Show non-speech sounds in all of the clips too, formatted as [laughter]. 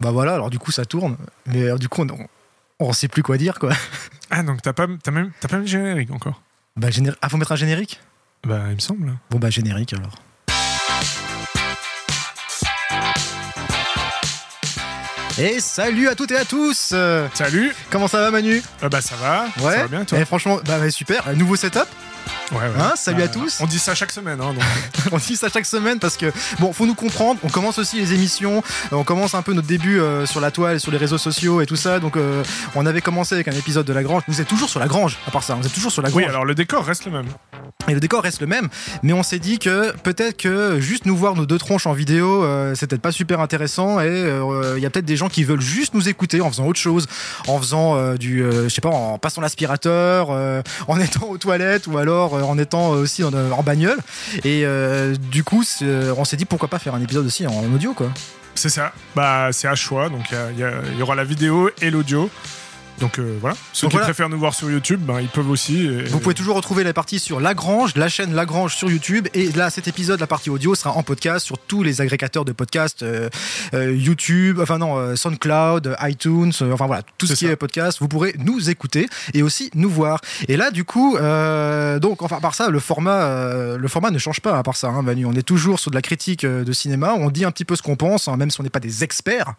Bah voilà, alors du coup ça tourne, mais euh, du coup on, on sait plus quoi dire quoi. [laughs] Ah, donc t'as pas, t'as même, t'as pas mis le générique encore? Bah généri- Ah faut mettre un générique? Bah, il me semble. Bon bah générique alors. Et salut à toutes et à tous! Salut! Comment ça va Manu? Euh, Bah, ça va. Ouais. Ça va bien, toi? Eh, Franchement, bah super, Un nouveau setup? Ouais, ouais. Hein, salut à tous. On dit ça chaque semaine, hein, donc. [laughs] on dit ça chaque semaine parce que bon faut nous comprendre. On commence aussi les émissions. On commence un peu notre début euh, sur la toile sur les réseaux sociaux et tout ça. Donc euh, on avait commencé avec un épisode de la grange. Vous êtes toujours sur la grange à part ça. Vous êtes toujours sur la grange. oui, alors le décor reste le même. et le décor reste le même. Mais on s'est dit que peut-être que juste nous voir nos deux tronches en vidéo euh, c'est peut-être pas super intéressant. Et euh, il y a peut-être des gens qui veulent juste nous écouter en faisant autre chose. En faisant euh, du euh, je sais pas en passant l'aspirateur euh, en [laughs] étant aux toilettes ou alors euh, en étant aussi en, en bagnole et euh, du coup on s'est dit pourquoi pas faire un épisode aussi en audio quoi C'est ça. Bah, c'est à choix, donc il y aura la vidéo et l'audio. Donc euh, voilà. Ceux Donc qui voilà. préfèrent nous voir sur YouTube, ben, ils peuvent aussi. et- Vous pouvez toujours retrouver la partie sur Lagrange, la chaîne Lagrange sur YouTube. Et là, cet épisode, la partie audio, sera en podcast sur tous les agrégateurs de podcasts euh, euh, YouTube, enfin non, SoundCloud, iTunes, enfin voilà, tout ce qui ça. est podcast. Vous pourrez nous écouter et aussi nous voir. Et là, du coup, donc, enfin, à part ça, le format, le format ne change pas. À part ça, hein, Manu, on est toujours sur de la critique de cinéma. On dit un petit peu ce qu'on pense, hein, même si on n'est pas des experts.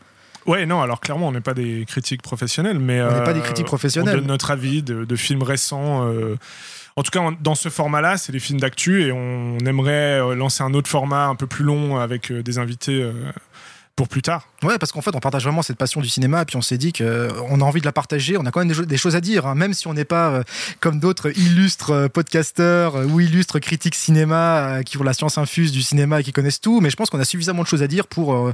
Ouais, non, alors clairement, on n'est pas des critiques professionnels, mais. On n'est pas euh, des critiques professionnels. On donne notre avis de, de films récents. euh, En tout cas, dans ce format-là, c'est des films d'actu et on aimerait euh, lancer un autre format un peu plus long avec euh, des invités euh, pour plus tard. Ouais, parce qu'en fait, on partage vraiment cette passion du cinéma, et puis on s'est dit qu'on a envie de la partager. On a quand même des, choses à dire, hein, même si on n'est pas euh, comme d'autres illustres euh, podcasteurs euh, ou illustres critiques cinéma euh, qui ont la science infuse du cinéma et qui connaissent tout. Mais je pense qu'on a suffisamment de choses à dire pour, euh,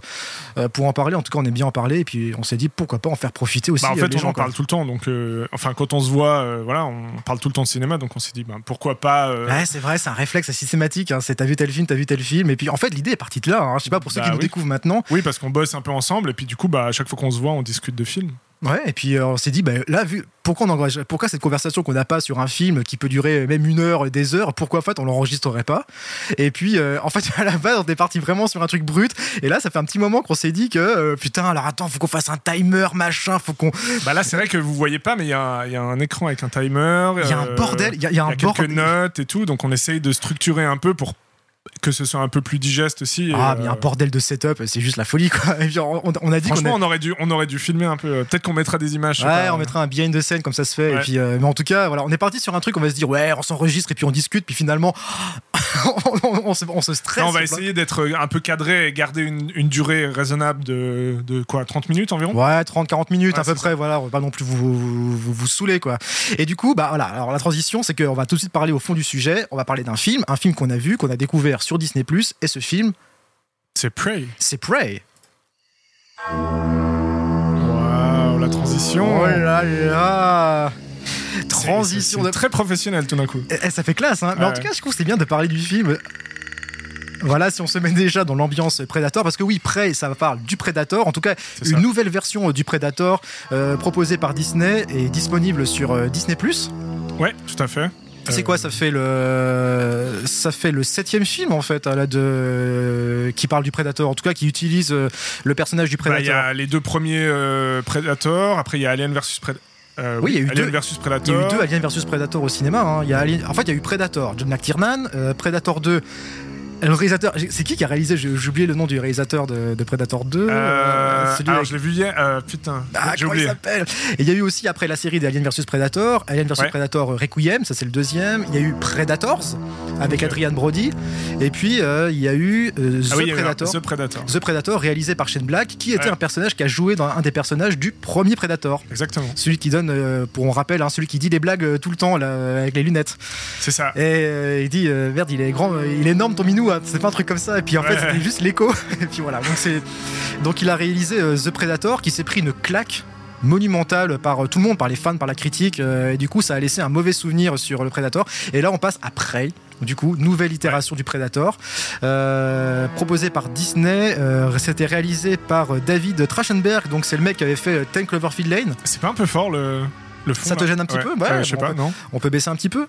euh, pour en parler. En tout cas, on est bien en parler, et puis on s'est dit pourquoi pas en faire profiter aussi Bah, en euh, fait, les on gens. en quoi. parle tout le temps, donc euh, enfin quand on se voit, euh, voilà, on parle tout le temps de cinéma, donc on s'est dit, bah, pourquoi pas. euh, Ouais, c'est vrai, c'est un réflexe systématique. Hein. C'est t'as vu tel film, t'as vu tel film. Et puis en fait, l'idée est partie de là. Hein. Je sais pas pour ceux Bah qui nous découvrent maintenant. Oui, parce qu'on bosse un peu ensemble et puis du coup, bah, à chaque fois qu'on se voit, on discute de films. Ouais, et puis euh, on s'est dit, bah, là, vu, pourquoi, on engage, pourquoi cette conversation qu'on n'a pas sur un film qui peut durer même une heure, des heures, pourquoi en fait on l'enregistrerait pas? Et puis, euh, en fait, [laughs] à la base, on est parti vraiment sur un truc brut, et là, ça fait un petit moment qu'on s'est dit que, euh, putain, alors attends, faut qu'on fasse un timer, machin, faut qu'on. [laughs] Bah là, c'est vrai que vous voyez pas, mais il y, y a un écran avec un timer. Il y a un bordel, il y a, il y a Il y un a quelques bordel. notes et tout, donc on essaye de structurer un peu pour que ce soit un peu plus digeste aussi. et, Ah, mais il y a un euh, bordel de setup, c'est juste la folie, quoi. [laughs] Et on, on a dit Franchement, a- on aurait dû, on aurait dû filmer un peu. euh, Peut-être qu'on mettra des images. Ouais, on mettra un behind the scene comme ça se fait. Et Ouais. puis, euh, mais en tout cas, voilà, on est parti sur un truc. On va se dire, ouais, on s'enregistre et puis on discute. Puis finalement, [laughs] on, on- on se, on se stresse. Là, on va essayer d'être un peu cadré et garder une, une durée raisonnable de, de quoi 30 minutes environ? Ouais, 30-40 minutes Ouais, à peu près, voilà, on va pas non plus vous, vous, vous, vous saouler quoi. Et du coup, bah voilà, alors la transition, c'est qu'on va tout de suite parler au fond du sujet, on va parler d'un film, un film qu'on a vu, qu'on a découvert sur Disney+, et ce film, C'est Prey. c'est Prey. Waouh, la transition. Oh là là Transition de... très professionnel tout d'un coup. Eh, eh, ça fait classe, hein. Mais en tout cas, je trouve que c'est bien de parler du film. Voilà, si on se met déjà dans l'ambiance Predator, parce que oui, Prey, ça parle du Predator, en tout cas, une ça. nouvelle version du Predator euh, proposée par Disney et disponible sur euh, Disney+. Ouais, tout à fait. C'est Euh, quoi Ça fait le ça fait le septième film en fait hein, là de qui parle du Predator. En tout cas, qui utilise euh, le personnage du bah, Il Predator. y a les deux premiers euh, Predator, après il y a Alien versus Predator. Oui, il y a eu Alien deux- versus Il y Predator. a eu deux Alien versus Predator au cinéma. hein. Il y a Alien- En fait, il y a eu Predator, John McTiernan, euh, Predator 2. Le réalisateur, c'est qui qui a réalisé J'ai j'ai oublié le nom du réalisateur de, de Predator 2. Euh, euh, celui alors avec- je l'ai vu hier. euh, putain, Ah, j'ai comment il oublié. s'appelle? Et il y a eu aussi après la série des Alien vs Predator, Alien vs Ouais. Predator euh, Requiem, ça c'est le deuxième. Il y a eu Predators avec. Adrian Brody. Et puis euh, il y a eu euh, The Ah oui, il y a eu un- Predator. The Predator. The Predator réalisé par Shane Black, qui était Ouais. un personnage qui a joué dans un des personnages du premier Predator. Exactement. Celui qui donne, euh, pour on rappelle, hein, celui qui dit des blagues euh, tout le temps là, avec les lunettes. C'est ça. Et euh, il dit euh, merde, il est grand, euh, il est énorme ton minou, hein. c'est pas un truc comme ça. Et puis en fait, c'était juste l'écho. [laughs] Et puis voilà. Donc c'est donc il a réalisé euh, The Predator, qui s'est pris une claque monumentale par euh, tout le monde, par les fans, par la critique. euh, et du coup, ça a laissé un mauvais souvenir sur le Predator. Et là, on passe à Prey. Du coup, nouvelle itération du Predator, euh, proposé par Disney. euh, C'était réalisé par David Trachtenberg. Donc c'est le mec qui avait fait Ten Cloverfield Lane. C'est pas un peu fort le, le fond Ça te là gêne un petit peu? Ouais, euh, Je sais pas, non On peut baisser un petit peu?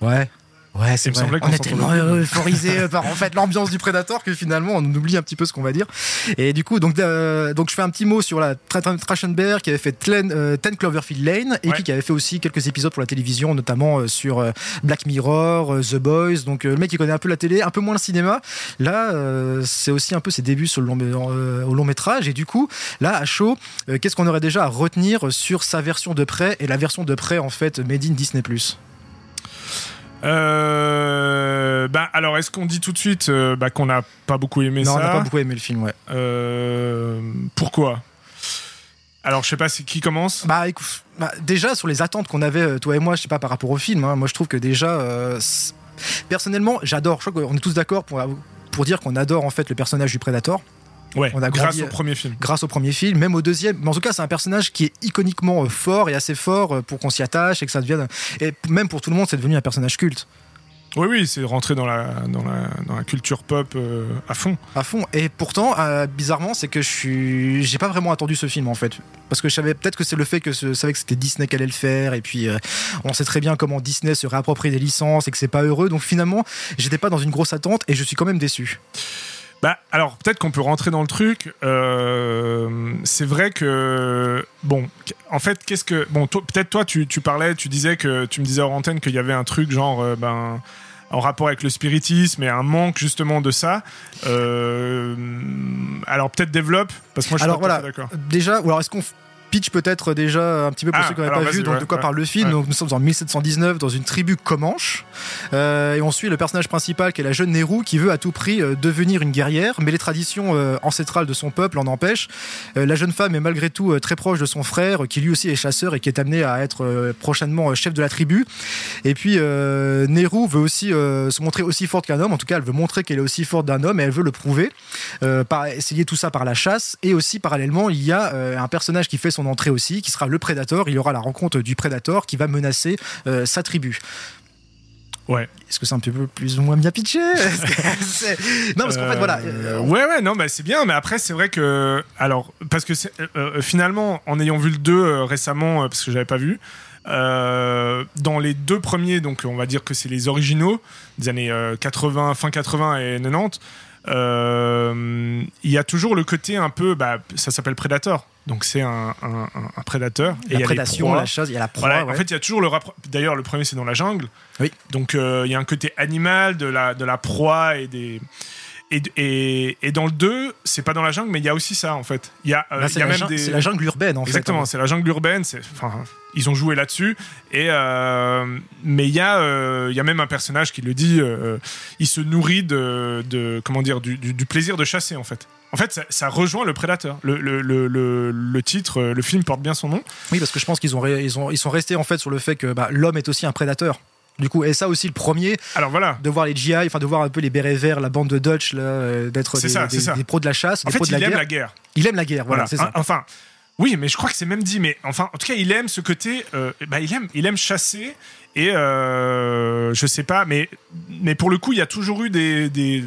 Ouais. Ouais, c'est me vrai. semblait qu'on On est tellement plus. euphorisé par en fait l'ambiance du Predator que finalement on oublie un petit peu ce qu'on va dire. Et du coup, donc euh, donc je fais un petit mot sur la Tra- Tra- Trachtenberg qui avait fait Ten, euh, 10 Cloverfield Lane et Ouais. qui avait fait aussi quelques épisodes pour la télévision, notamment euh, sur euh, Black Mirror, The Boys. Donc le mec qui connaît un peu la télé, un peu moins le cinéma. Là, c'est aussi un peu ses débuts sur le long, au long métrage. Et du coup, là à chaud, qu'est-ce qu'on aurait déjà à retenir sur sa version de près et la version de près en fait made in Disney+? Euh, bah, alors, est-ce qu'on dit tout de suite euh, bah, qu'on n'a pas beaucoup aimé Non, on ça n'a pas beaucoup aimé le film, ouais. Euh, Pourquoi? Alors, je sais pas, c'est qui commence? Bah écoute, bah, déjà sur les attentes qu'on avait, euh, toi et moi, je sais pas par rapport au film, hein, moi je trouve que déjà, personnellement, j'adore, je crois qu'on est tous d'accord pour, pour dire qu'on adore en fait le personnage du Predator, Ouais, on a grâce au premier film. grâce au premier film, même au deuxième, mais en tout cas c'est un personnage qui est iconiquement euh, fort et assez fort euh, pour qu'on s'y attache et que ça devienne, et même pour tout le monde c'est devenu un personnage culte. Oui, oui, c'est rentré dans la, dans la, dans la culture pop euh, à fond. à fond. Et pourtant, euh, bizarrement, c'est que je suis, j'ai pas vraiment attendu ce film en fait, parce que je savais peut-être que c'est le fait que je savais que c'était Disney qui allait le faire, et puis euh, on sait très bien comment Disney se réapproprie des licences et que c'est pas heureux. Donc finalement, j'étais pas dans une grosse attente et je suis quand même déçu. Bah, alors peut-être qu'on peut rentrer dans le truc. Euh, c'est vrai que bon, en fait, qu'est-ce que bon, peut-être toi, tu, tu parlais, tu disais que tu me disais hors antenne qu'il y avait un truc genre euh, ben en rapport avec le spiritisme et un manque justement de ça. Euh, alors peut-être développe parce que moi je suis Alors pas voilà. d'accord. Déjà, ou alors est-ce qu'on pitch peut-être déjà un petit peu pour Ah, ceux qui n'auraient alors pas vu donc ouais, de quoi ouais, parle le film. ouais. Donc nous sommes en 1719 dans une tribu comanche Euh, et on suit le personnage principal qui est la jeune Nehru qui veut à tout prix euh, devenir une guerrière, mais les traditions euh, ancestrales de son peuple en empêchent. La jeune femme est malgré tout très proche de son frère qui lui aussi est chasseur et qui est amené à être prochainement chef de la tribu. Et puis Nehru veut aussi se montrer aussi forte qu'un homme. En tout cas, elle veut montrer qu'elle est aussi forte d'un homme et elle veut le prouver. Par, c'est lié tout ça par la chasse et aussi parallèlement il y a un personnage qui fait son entrée aussi qui sera le prédateur il y aura la rencontre du prédateur qui va menacer euh, sa tribu Ouais. est-ce que c'est un peu plus ou moins bien pitché? [laughs] Non parce qu'en fait voilà euh, ouais, ouais, non, bah, c'est bien, mais après, c'est vrai que. Alors, parce que euh, finalement, en ayant vu le 2 euh, récemment, parce que j'avais pas vu, dans les deux premiers, donc on va dire que c'est les originaux, des années euh, 80, fin 80 et 90, euh, il y a toujours le côté un peu. Bah, ça s'appelle Predator. Donc c'est un, un, un- un prédateur. et il y la a prédation la chasse il y a la proie Voilà, ouais. En fait, il y a toujours le rappro- D'ailleurs, le premier, c'est dans la jungle. Oui. Donc, euh, il y a un côté animal de la, de la proie et des. Et, et, et dans le 2, c'est pas dans la jungle, mais il y a aussi ça, en fait. Il y a, euh, Là, y a la, même des. c'est la jungle urbaine en Exactement, fait c'est la jungle urbaine. Enfin, ils ont joué là-dessus. Et euh, mais il y a, il y a même un personnage qui le dit. il se nourrit de, de comment dire, du, du- du plaisir de chasser en fait. En fait, ça, ça rejoint le prédateur. Le, le, le, le, titre, euh, le film porte bien son nom. oui parce que je pense qu'ils ont, ils ont ils sont restés en fait sur le fait que bah, l'homme est aussi un prédateur du coup et ça aussi le premier Alors voilà. de voir les GI enfin de voir un peu les bérets verts la bande de Dutch euh, d'être des, des- pros de la chasse En des fait, pros de il la aime guerre la guerre. il aime la guerre voilà, ça Enfin, oui, mais je crois que c'est même dit. Mais enfin, en tout cas, il aime ce côté. euh, bah, il aime, il aime chasser. Et euh, je sais pas, mais mais pour le coup, il y a toujours eu des, des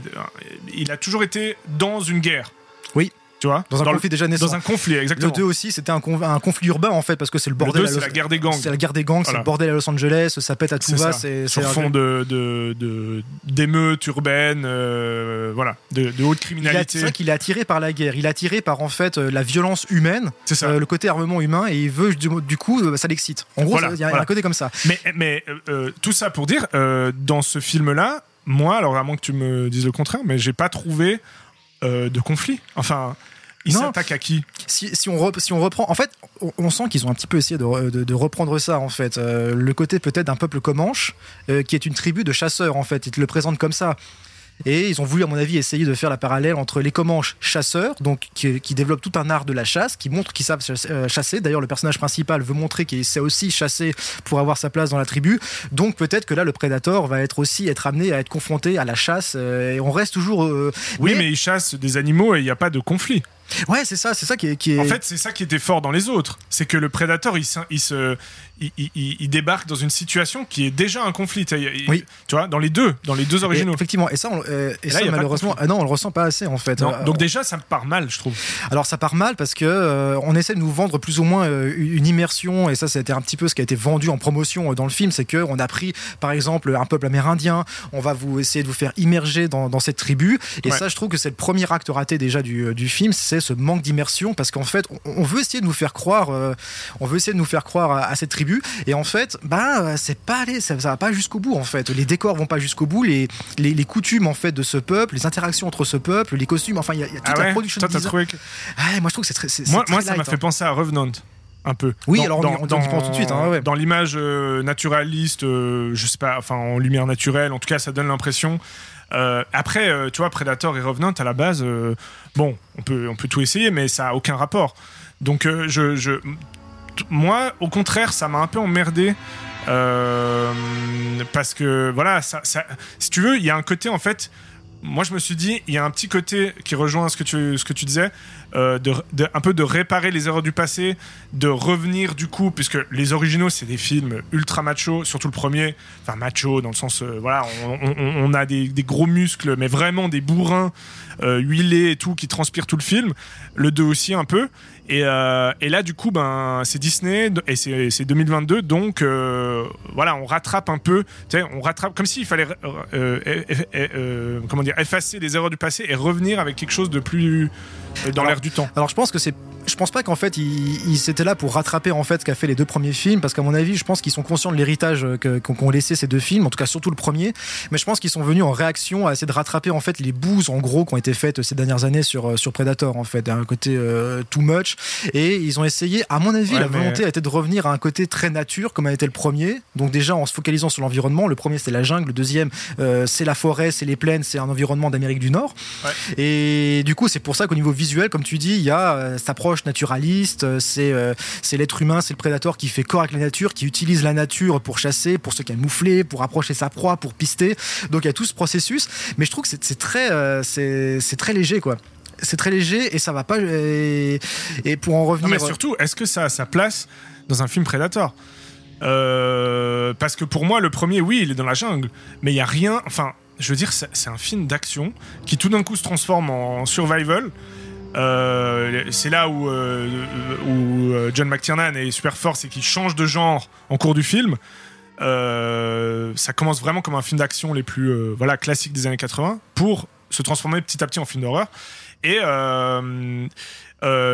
il a toujours été dans une guerre. Oui. Tu vois, dans un le- conflit déjà naissant dans un conflit, Le exactement. 2 aussi, c'était un, con- un conflit urbain en fait, parce que c'est le Le bordel. 2, à c'est la guerre des gangs. C'est la guerre des gangs, c'est le bordel à Los Angeles, ça pète à tout va. C'est Sur fond de d'émeutes urbaines, euh, voilà, de, de haute criminalité. C'est vrai qu'il est attiré par la guerre. Il est attiré par en fait euh, la violence humaine, ça. euh, le côté armement humain, et il veut du, du coup ça l'excite. En gros, Voilà, il y a voilà. un côté comme ça. Mais, mais euh, tout ça pour dire, dans ce film-là, moi, alors à moins que tu me dises le contraire, mais j'ai pas trouvé de conflit. Enfin, il Non. s'attaque à qui? Si, si on si on reprend, en fait, on, on sent qu'ils ont un petit peu essayé de, re- de- de reprendre ça en fait. Euh, le côté peut-être d'un peuple comanche, euh, qui est une tribu de chasseurs en fait. Ils te le présentent comme ça. Et ils ont voulu, à mon avis, essayer de faire la parallèle entre les Comanches chasseurs, donc qui, qui développent tout un art de la chasse, qui montrent qu'ils savent euh, chasser. D'ailleurs, le personnage principal veut montrer qu'il sait aussi chasser pour avoir sa place dans la tribu. Donc peut-être que là, le prédateur va être aussi être amené à être confronté à la chasse. euh, et on reste toujours. euh, Oui, mais, il chasse des animaux et il n'y a pas de conflit. Ouais, c'est ça, c'est ça qui est, qui est. En fait, c'est ça qui était fort dans les autres. C'est que le Predator, il, il se, il, il- il- il débarque dans une situation qui est déjà un conflit. Oui. Tu vois, dans les deux, dans les deux Et originaux. effectivement, et ça, on- euh, et ça malheureusement, ah non, on le ressent pas assez en fait. Non, Euh, donc déjà, ça part mal, je trouve. Alors ça part mal parce que euh, on essaie de nous vendre plus ou moins euh, une immersion et ça c'était un petit peu ce qui a été vendu en promotion euh, dans le film, c'est que on a pris par exemple un peuple amérindien, on va vous essayer de vous faire immerger dans, dans cette tribu et Ouais. ça je trouve que c'est le premier acte raté déjà du, du film, c'est ce manque d'immersion parce qu'en fait on, on veut essayer de nous faire croire, euh, on veut essayer de nous faire croire à, à cette tribu et en fait bah c'est pas allé, ça, ça va pas jusqu'au bout en fait, les décors vont pas jusqu'au bout, les, les, les coutumes en fait de ce peuple, les interactions entre ce peuple, les costumes, enfin il y a, il y a toute Ah la production Toi, t'as design. trouvé que... Moi je trouve que c'est très. Moi, c'est moi très ça m'a fait hein. penser à Revenant. Un peu. Oui, alors on pense tout de suite, hein, ouais. Dans l'image euh, naturaliste, euh, je sais pas, enfin en lumière naturelle, en tout cas, ça donne l'impression. Euh, après, euh, tu vois, Predator et Revenant, à la base, euh, bon, on peut, on peut tout essayer, mais ça a aucun rapport. Donc, je, je, moi, au contraire, ça m'a un peu emmerdé. parce que voilà, ça, ça- si tu veux, il y a un côté en fait. Moi, je me suis dit, il y a un petit côté qui rejoint ce que tu, ce que tu disais, euh, un peu de réparer les erreurs du passé, de revenir du coup, puisque les originaux, c'est des films ultra macho, surtout le premier, enfin macho dans le sens, euh, voilà, on, a des, des gros muscles, mais vraiment des bourrins euh, huilés et tout, qui transpirent tout le film. Le 2 aussi un peu. Et, euh, et là, du coup, ben, c'est Disney et c'est c'est 2022, donc euh, voilà, on rattrape un peu, on rattrape comme s'il fallait euh, comment dire, effacer les erreurs du passé et revenir avec quelque chose de plus dans l'air du temps. Alors je pense que c'est. Je pense pas qu'en fait ils, ils étaient là pour rattraper en fait ce qu'a fait les deux premiers films parce qu'à mon avis je pense qu'ils sont conscients de l'héritage euh, qu'ont laissé ces deux films en tout cas surtout le premier. Mais je pense qu'ils sont venus en réaction à essayer de rattraper en fait les bouses en gros qui ont été faites ces dernières années sur euh, sur Predator en fait. Un côté euh, too much. Et ils ont essayé à mon avis Ouais, la mais- volonté a été de revenir à un côté très nature comme a été le premier. Donc déjà en se focalisant sur l'environnement le premier c'était la jungle le deuxième euh, c'est la forêt c'est les plaines c'est un environnement d'Amérique du Nord. Et du coup, c'est pour ça qu'au niveau visuel, comme tu dis, il y a euh, approche naturaliste. euh, C'est euh, c'est l'être humain, c'est le prédateur qui fait corps avec la nature, qui utilise la nature pour chasser, pour se camoufler, pour approcher sa proie, pour pister. Donc il y a tout ce processus. Mais je trouve que c'est très, euh, c'est très léger, quoi. C'est très léger et ça va pas. Et, et pour en Non, revenir. mais surtout, est-ce que ça a sa place dans un film Predator? Euh, Parce que pour moi, le premier, oui, il est dans la jungle, mais il y a rien. Enfin, je veux dire, c'est un film d'action qui tout d'un coup se transforme en survival. Euh, c'est là où, euh, euh, John McTiernan est super fort, c'est qu'il change de genre en cours du film. Ça commence vraiment comme un film d'action les plus voilà classiques des années 80 pour se transformer petit à petit en film d'horreur. Et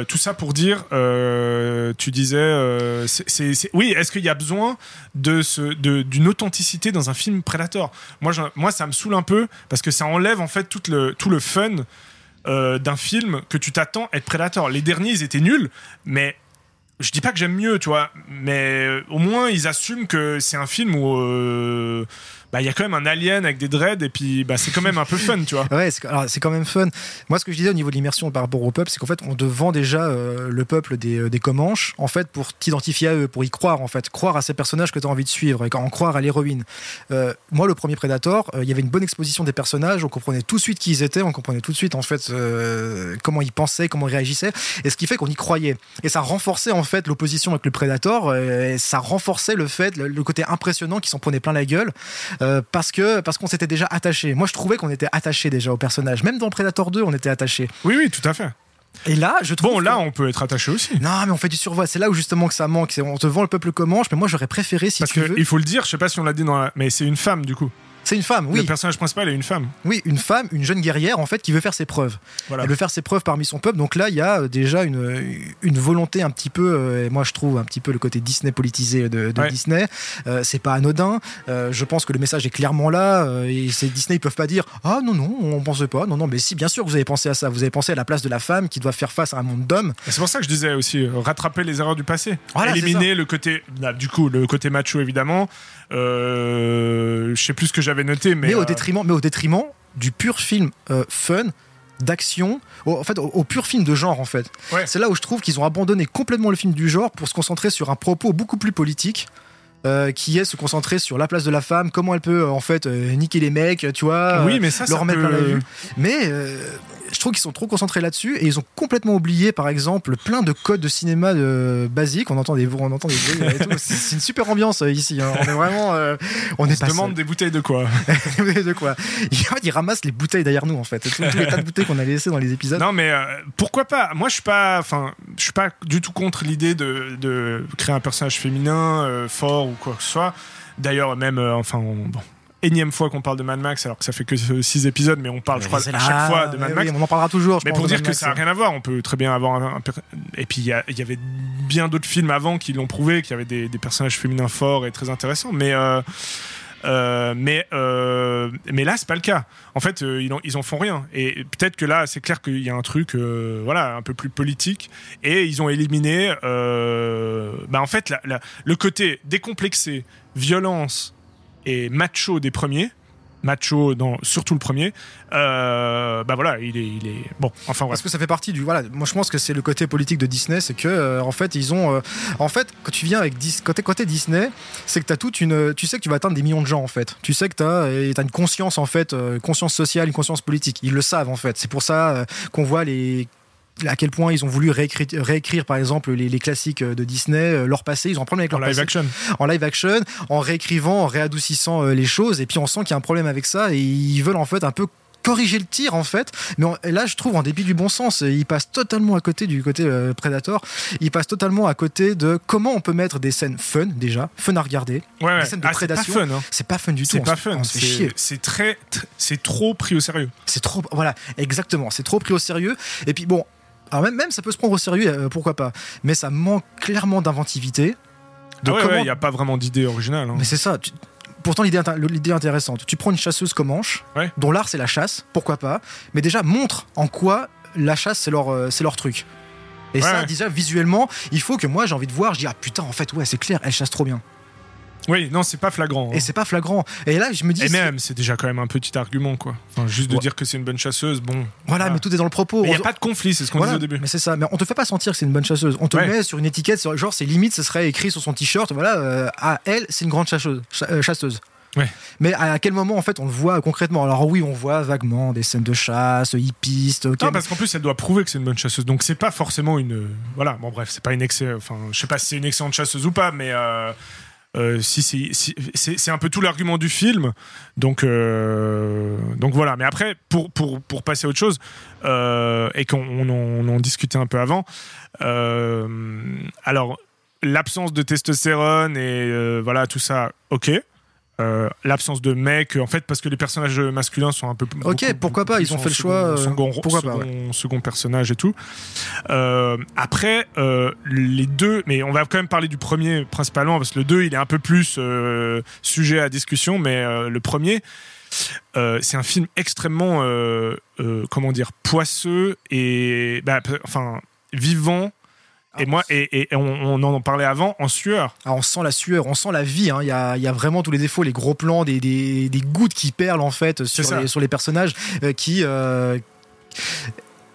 tout ça pour dire, tu disais, oui, est-ce qu'il y a besoin d'une authenticité dans un film Predator? Moi, moi, ça me saoule un peu parce que ça enlève en fait tout le, tout le fun euh, d'un film que tu t'attends être Predator. Les derniers, ils étaient nuls, mais je dis pas que j'aime mieux, tu vois, mais euh, au moins ils assument que c'est un film où euh, bah, y a quand même un alien avec des dreads et puis bah, c'est quand même un peu fun, tu vois. [laughs] Ouais, c'est quand même fun. Moi, ce que je disais au niveau de l'immersion par rapport au peuple, c'est qu'en fait, on te vend déjà euh, le peuple des, euh, des Comanches, en fait, pour t'identifier à eux, pour y croire, en fait, croire à ces personnages que tu as envie de suivre et en croire à l'héroïne. Euh, moi, le premier Predator, euh, il y avait une bonne exposition des personnages, on comprenait tout de suite qui ils étaient, on comprenait tout de suite, en fait, comment ils pensaient, comment ils réagissaient, et ce qui fait qu'on y croyait. Et ça renforçait, en fait, l'opposition avec le Predator, et ça renforçait le fait, le, côté impressionnant qu'ils s'en prenaient plein la gueule, euh, parce que parce qu'on s'était déjà attaché. Moi, je trouvais qu'on était attaché déjà au personnage. Même dans Predator 2, on était attaché. Oui, oui, tout à fait. Et là, je trouve. Bon, que- là, on peut être attaché aussi. Non, mais on fait du survoi. C'est là où justement que ça manque. On te vend le peuple Comanche, mais moi, j'aurais préféré, si Parce tu veux. qu'il faut le dire, je sais pas si on l'a dit dans la... Mais c'est une femme, du coup. C'est une femme, oui. Le personnage principal est une femme. Oui, une femme, une jeune guerrière, en fait, qui veut faire ses preuves. Voilà. Elle veut faire ses preuves parmi son peuple. Donc là, il y a euh, déjà une, une volonté un petit peu, euh, et moi je trouve un petit peu le côté Disney politisé de, de Ouais. Disney. Euh, c'est pas anodin. Euh, je pense que le message est clairement là. et Disney, ils peuvent pas dire Ah non, non, on pensait pas. Non, non, mais si, bien sûr, que vous avez pensé à ça. Vous avez pensé à la place de la femme qui doit faire face à un monde d'hommes. C'est pour ça que je disais aussi rattraper les erreurs du passé, Voilà, éliminer le côté, bah, du coup, le côté macho évidemment. Je sais plus ce que j'avais noté, mais, mais, au euh, détriment, mais au détriment du pur film euh, fun d'action, au- en fait, au, au pur film de genre, en fait. Ouais. C'est là où je trouve qu'ils ont abandonné complètement le film du genre pour se concentrer sur un propos beaucoup plus politique. euh, qui est se concentrer sur la place de la femme, comment elle peut euh, en fait euh, niquer les mecs, tu vois, oui, mais ça, leur ça remettre peut- plein la vue. Mais je trouve qu'ils sont trop concentrés là-dessus et ils ont complètement oublié, par exemple, plein de codes de cinéma de basiques. On entend des, on entend des bruits et tout. [laughs] C'est une super ambiance euh, ici. hein. On est vraiment, euh, on, On est se demande des bouteilles de quoi [laughs] de quoi. Ils ramassent les bouteilles derrière nous en fait. Tous, tous les tas de bouteilles qu'on a laissées dans les épisodes. Non, mais euh, pourquoi pas? Moi, je suis pas, enfin, je suis pas du tout contre l'idée de, de créer un personnage féminin euh, fort ou quoi que ce soit. D'ailleurs, même, euh, enfin, on- bon, énième fois qu'on parle de Mad Max, alors que ça fait que 6 épisodes, mais on parle, je crois, à là, chaque fois de Mad Max. oui, on en parlera toujours. je Mais pense, pour dire Mad que Max. ça n'a rien à voir, on peut très bien avoir un. un Et puis il y, avait bien d'autres films avant qui l'ont prouvé, qu'il y avait des, des personnages féminins forts et très intéressants. Mais. euh, euh, mais euh, mais là c'est pas le cas en fait ils, en, ils en font rien et peut-être que là c'est clair qu'il y a un truc voilà un peu plus politique et ils ont éliminé bah en fait la- la- le côté décomplexé violence et macho des premiers macho dans surtout le premier euh, bah voilà il est il est bon enfin bref Parce que ça fait partie du voilà. Moi, je pense que c'est le côté politique de Disney, c'est que euh, en fait ils ont, euh, en fait, quand tu viens avec t'es côté Disney, c'est que t'as toute une, tu sais que tu vas atteindre des millions de gens en fait. Tu sais que t'as, et t'as une conscience en fait, euh, conscience sociale, une conscience politique. Ils le savent en fait. C'est pour ça euh, qu'on voit les à quel point ils ont voulu réécrire, réécrire par exemple les, les classiques de Disney, euh, leur passé, ils ont un problème avec en leur live passé. action. En live action, en réécrivant, en réadoucissant euh, les choses, et puis on sent qu'il y a un problème avec ça, et ils veulent en fait un peu corriger le tir en fait. Mais en- là je trouve en dépit du bon sens ils passent totalement à côté du côté euh, Predator. Ils passent totalement à côté de comment on peut mettre des scènes fun déjà. Fun à regarder. Ouais, ouais. scènes de Ah, c'est pas prédation, fun hein. c'est pas fun du tout. c'est pas se- fun. c'est chier. C'est très tr- c'est trop pris au sérieux. C'est trop voilà exactement. C'est trop pris au sérieux. Et puis bon alors même, même ça peut se prendre au sérieux euh, pourquoi pas mais ça manque clairement d'inventivité de Ah ouais, comment ouais, il n'y a pas vraiment d'idée originale. hein. Mais c'est ça. tu- Pourtant, l'idée l'idée intéressante. Tu prends une chasseuse comme Anche, Ouais. dont l'art c'est la chasse, pourquoi pas. Mais déjà, montre en quoi la chasse c'est leur, euh, c'est leur truc. Et Ouais, ça, déjà, visuellement, il faut que moi j'ai envie de voir. Je dis, ah putain, en fait, ouais, c'est clair, elle chasse trop bien. Oui, non, c'est pas flagrant. hein. Et c'est pas flagrant. Et là, je me dis, Et même, c'est déjà quand même un petit argument, quoi. Enfin, juste de Ouais. dire que c'est une bonne chasseuse, bon. voilà, mais tout est dans le propos. Il n'y a On- pas de conflit, c'est ce qu'on Voilà, disait au début. mais c'est ça. Mais on te fait pas sentir que c'est une bonne chasseuse. On te Ouais. met sur une étiquette, genre c'est limite, ce serait écrit sur son t-shirt, voilà, euh, à elle, c'est une grande chasseuse. cha- euh, chasseuse. Ouais. Mais à quel moment en fait on le voit concrètement? Alors oui, on voit vaguement des scènes de chasse, hippistes, ok. Non, parce qu'en plus, elle doit prouver que c'est une bonne chasseuse. Donc, c'est pas forcément une. euh, Voilà, bon, bref, c'est pas une excellente. Enfin, je sais pas si c'est une excellente chasseuse ou pas, mais. euh, euh, si c'est un peu tout l'argument du film. Donc euh, donc voilà. Mais après pour pour pour passer à autre chose euh, et qu'on on en, discutait un peu avant alors l'absence de testostérone et voilà tout ça ok Euh, l'absence de mecs en fait parce que les personnages masculins sont un peu Ok, beaucoup- pourquoi pas, ils ont fait le second- choix, euh, second, pourquoi pas, second- second personnage et tout. Euh, après euh, les deux mais on va quand même parler du premier principalement parce que le 2 il est un peu plus euh, sujet à discussion mais euh, le premier euh, c'est un film extrêmement euh, euh, comment dire poisseux et bah, enfin vivant et moi et, et on, on en parlait avant en sueur Ah, on sent la sueur, on sent la vie. hein. Il y, a, y a vraiment tous les défauts, les gros plans, des, des, des gouttes qui perlent en fait sur, les, sur les personnages, euh, qui, euh,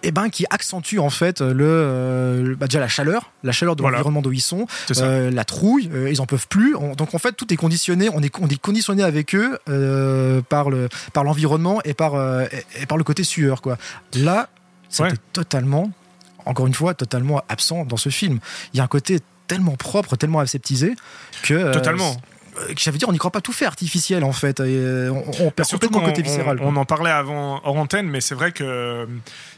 eh ben, qui accentuent en fait le, euh, bah, déjà la chaleur, la chaleur de Voilà. l'environnement d'où ils sont, euh, la trouille, euh, ils en peuvent plus. On- donc en fait, tout est conditionné. On est, on est conditionné avec eux euh, par le, par l'environnement et par, euh, et, et par le côté sueur quoi. Là, c'était Ouais. totalement, encore une fois, totalement absent dans ce film. Il y a un côté tellement propre, tellement aseptisé que euh, totalement euh, j'avais dire, on n'y croit pas tout fait artificiel en fait. Et, euh, on, on perd surtout complètement le côté viscéral. On, on en parlait avant hors antenne, mais c'est vrai que euh,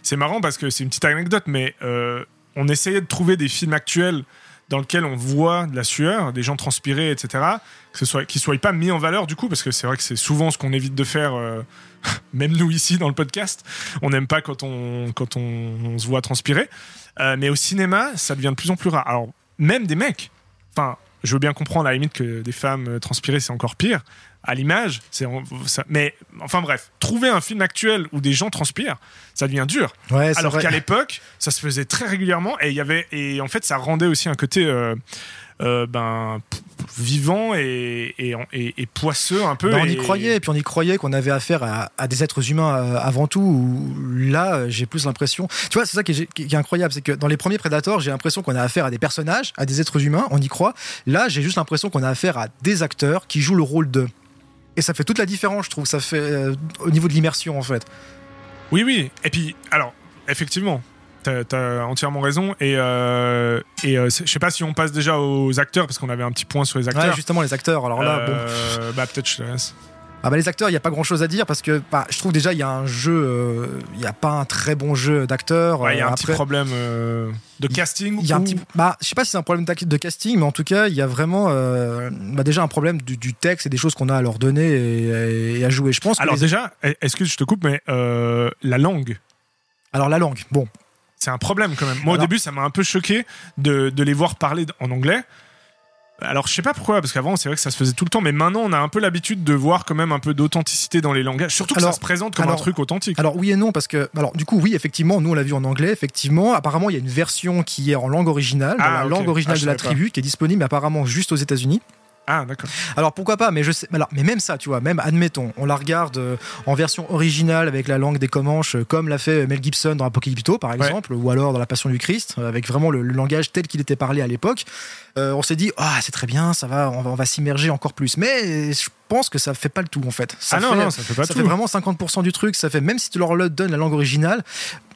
c'est marrant parce que c'est une petite anecdote, mais euh, on essayait de trouver des films actuels dans lesquels on voit de la sueur, des gens transpirer, etc., que ce soit, qui ne soient pas mis en valeur du coup, parce que c'est vrai que c'est souvent ce qu'on évite de faire, euh, [laughs] même nous ici dans le podcast. On n'aime pas quand on, quand on se voit transpirer. Euh, mais au cinéma, ça devient de plus en plus rare. Alors, même des mecs, enfin, je veux bien comprendre à la limite que des femmes euh, transpirer, c'est encore pire. À l'image, mais enfin bref, trouver un film actuel où des gens transpirent, ça devient dur. Ouais, Alors qu'à l'époque, ça se faisait très régulièrement et il y avait et en fait ça rendait aussi un côté euh, euh, ben vivant et, et, et- et poisseux un peu. Ben, on y croyait, et puis on y croyait qu'on avait affaire à, à des êtres humains euh, avant tout. Où là, j'ai plus l'impression. Tu vois, c'est ça qui est, qui est incroyable, c'est que dans les premiers Predators, j'ai l'impression qu'on a affaire à des personnages, à des êtres humains, on y croit. Là, j'ai juste l'impression qu'on a affaire à des acteurs qui jouent le rôle d'eux. Et ça fait toute la différence, je trouve. Ça fait euh, au niveau de l'immersion, en fait. Oui, oui. Et puis, alors, effectivement, t'as as entièrement raison. Et, euh, et euh, je sais pas si on passe déjà aux acteurs, parce qu'on avait un petit point sur les Ouais, acteurs. justement, les acteurs. Alors là, bon. Bah, peut-être je te laisse. Ah bah les acteurs, il n'y a pas grand chose à dire parce que bah, je trouve déjà il y a un jeu, euh, il n'y a pas un très bon jeu d'acteurs. Ouais, il y a Euh, un petit problème euh, de casting. Il y a un ou- petit, bah, je sais pas si c'est un problème de casting, mais en tout cas, il y a vraiment euh, bah, déjà un problème du, du texte et des choses qu'on a à leur donner et, et à jouer. Je pense. Alors les- déjà, est-ce que je te coupe, mais euh, la langue, alors la langue, bon, c'est un problème quand même. Moi, au début, ça m'a un peu choqué de, de les voir parler en anglais. Alors, je sais pas pourquoi, parce qu'avant, c'est vrai que ça se faisait tout le temps, mais maintenant, on a un peu l'habitude de voir quand même un peu d'authenticité dans les langages. Surtout que ça se présente comme un truc authentique. Alors oui et non parce que alors du coup oui effectivement nous on l'a vu en anglais effectivement apparemment il y a une version qui est en langue originale dans Ah, la langue originale Ah, de la pas. tribu qui est disponible apparemment juste aux États-Unis. Ah, d'accord. Alors pourquoi pas mais je sais alors mais même ça tu vois même admettons on la regarde euh, en version originale avec la langue des Comanches euh, comme l'a fait Mel Gibson dans Apocalypto par exemple ou alors dans La Passion du Christ euh, avec vraiment le, le langage tel qu'il était parlé à l'époque. On s'est dit ah c'est très bien ça va on va, on va s'immerger encore plus mais je pense que ça fait pas le tout en fait. Ça ah non, fait- non, ça fait pas ça tout. fait vraiment 50% du truc. Ça fait même si tu leur le donnes la langue originale,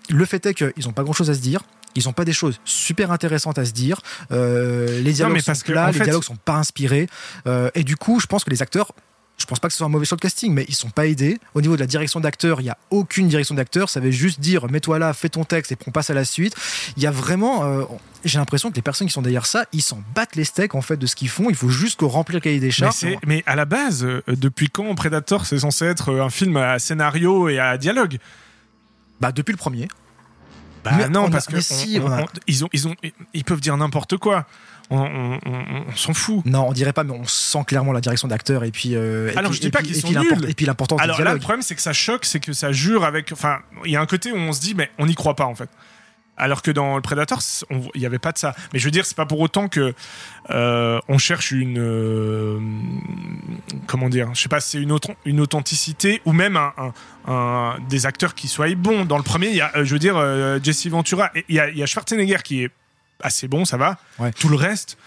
le fait est qu'ils n'ont pas grand chose à se dire. Ils n'ont pas des choses super intéressantes à se dire. Euh, les dialogues mais sont que, plats, en les dialogues sont pas inspirés. Euh, et du coup, je pense que les acteurs. Je pense pas que ce soit un mauvais choix de casting, mais ils sont pas aidés. Au niveau de la direction d'acteur, il y a aucune direction d'acteur. Ça veut juste dire mets-toi là, fais ton texte et on passe à la suite. Il y a vraiment, euh, j'ai l'impression que les personnes qui sont derrière ça, ils s'en battent les steaks en fait de ce qu'ils font. Il faut juste remplir le cahier des charges. mais à la base, euh, depuis quand Predator c'est censé être un film à scénario et à dialogue? Bah depuis le premier. Bah Mais non, a- parce que si, on- on ils, ont, ils, ont, ils peuvent dire n'importe quoi. On, s'en fout. Non, on dirait pas, mais on sent clairement la direction d'acteur et puis. euh, et Alors, puis- je dis pas qu'ils sont nuls. Et puis l'importance du Alors là, le problème, c'est que ça choque, c'est que ça jure avec. Enfin, il y a un côté où on se dit, mais on n'y croit pas en fait. Alors que dans le Predator, il n'y avait pas de ça. Mais je veux dire, c'est pas pour autant que euh, on cherche une euh, comment dire, je sais pas, si c'est une, une authenticité ou même un, un- un- des acteurs qui soient bons. Dans le premier, il y a, euh, je veux dire, Jesse Ventura, et il y a, il y a Schwarzenegger qui est assez bon, ça va. Ouais. Tout le reste,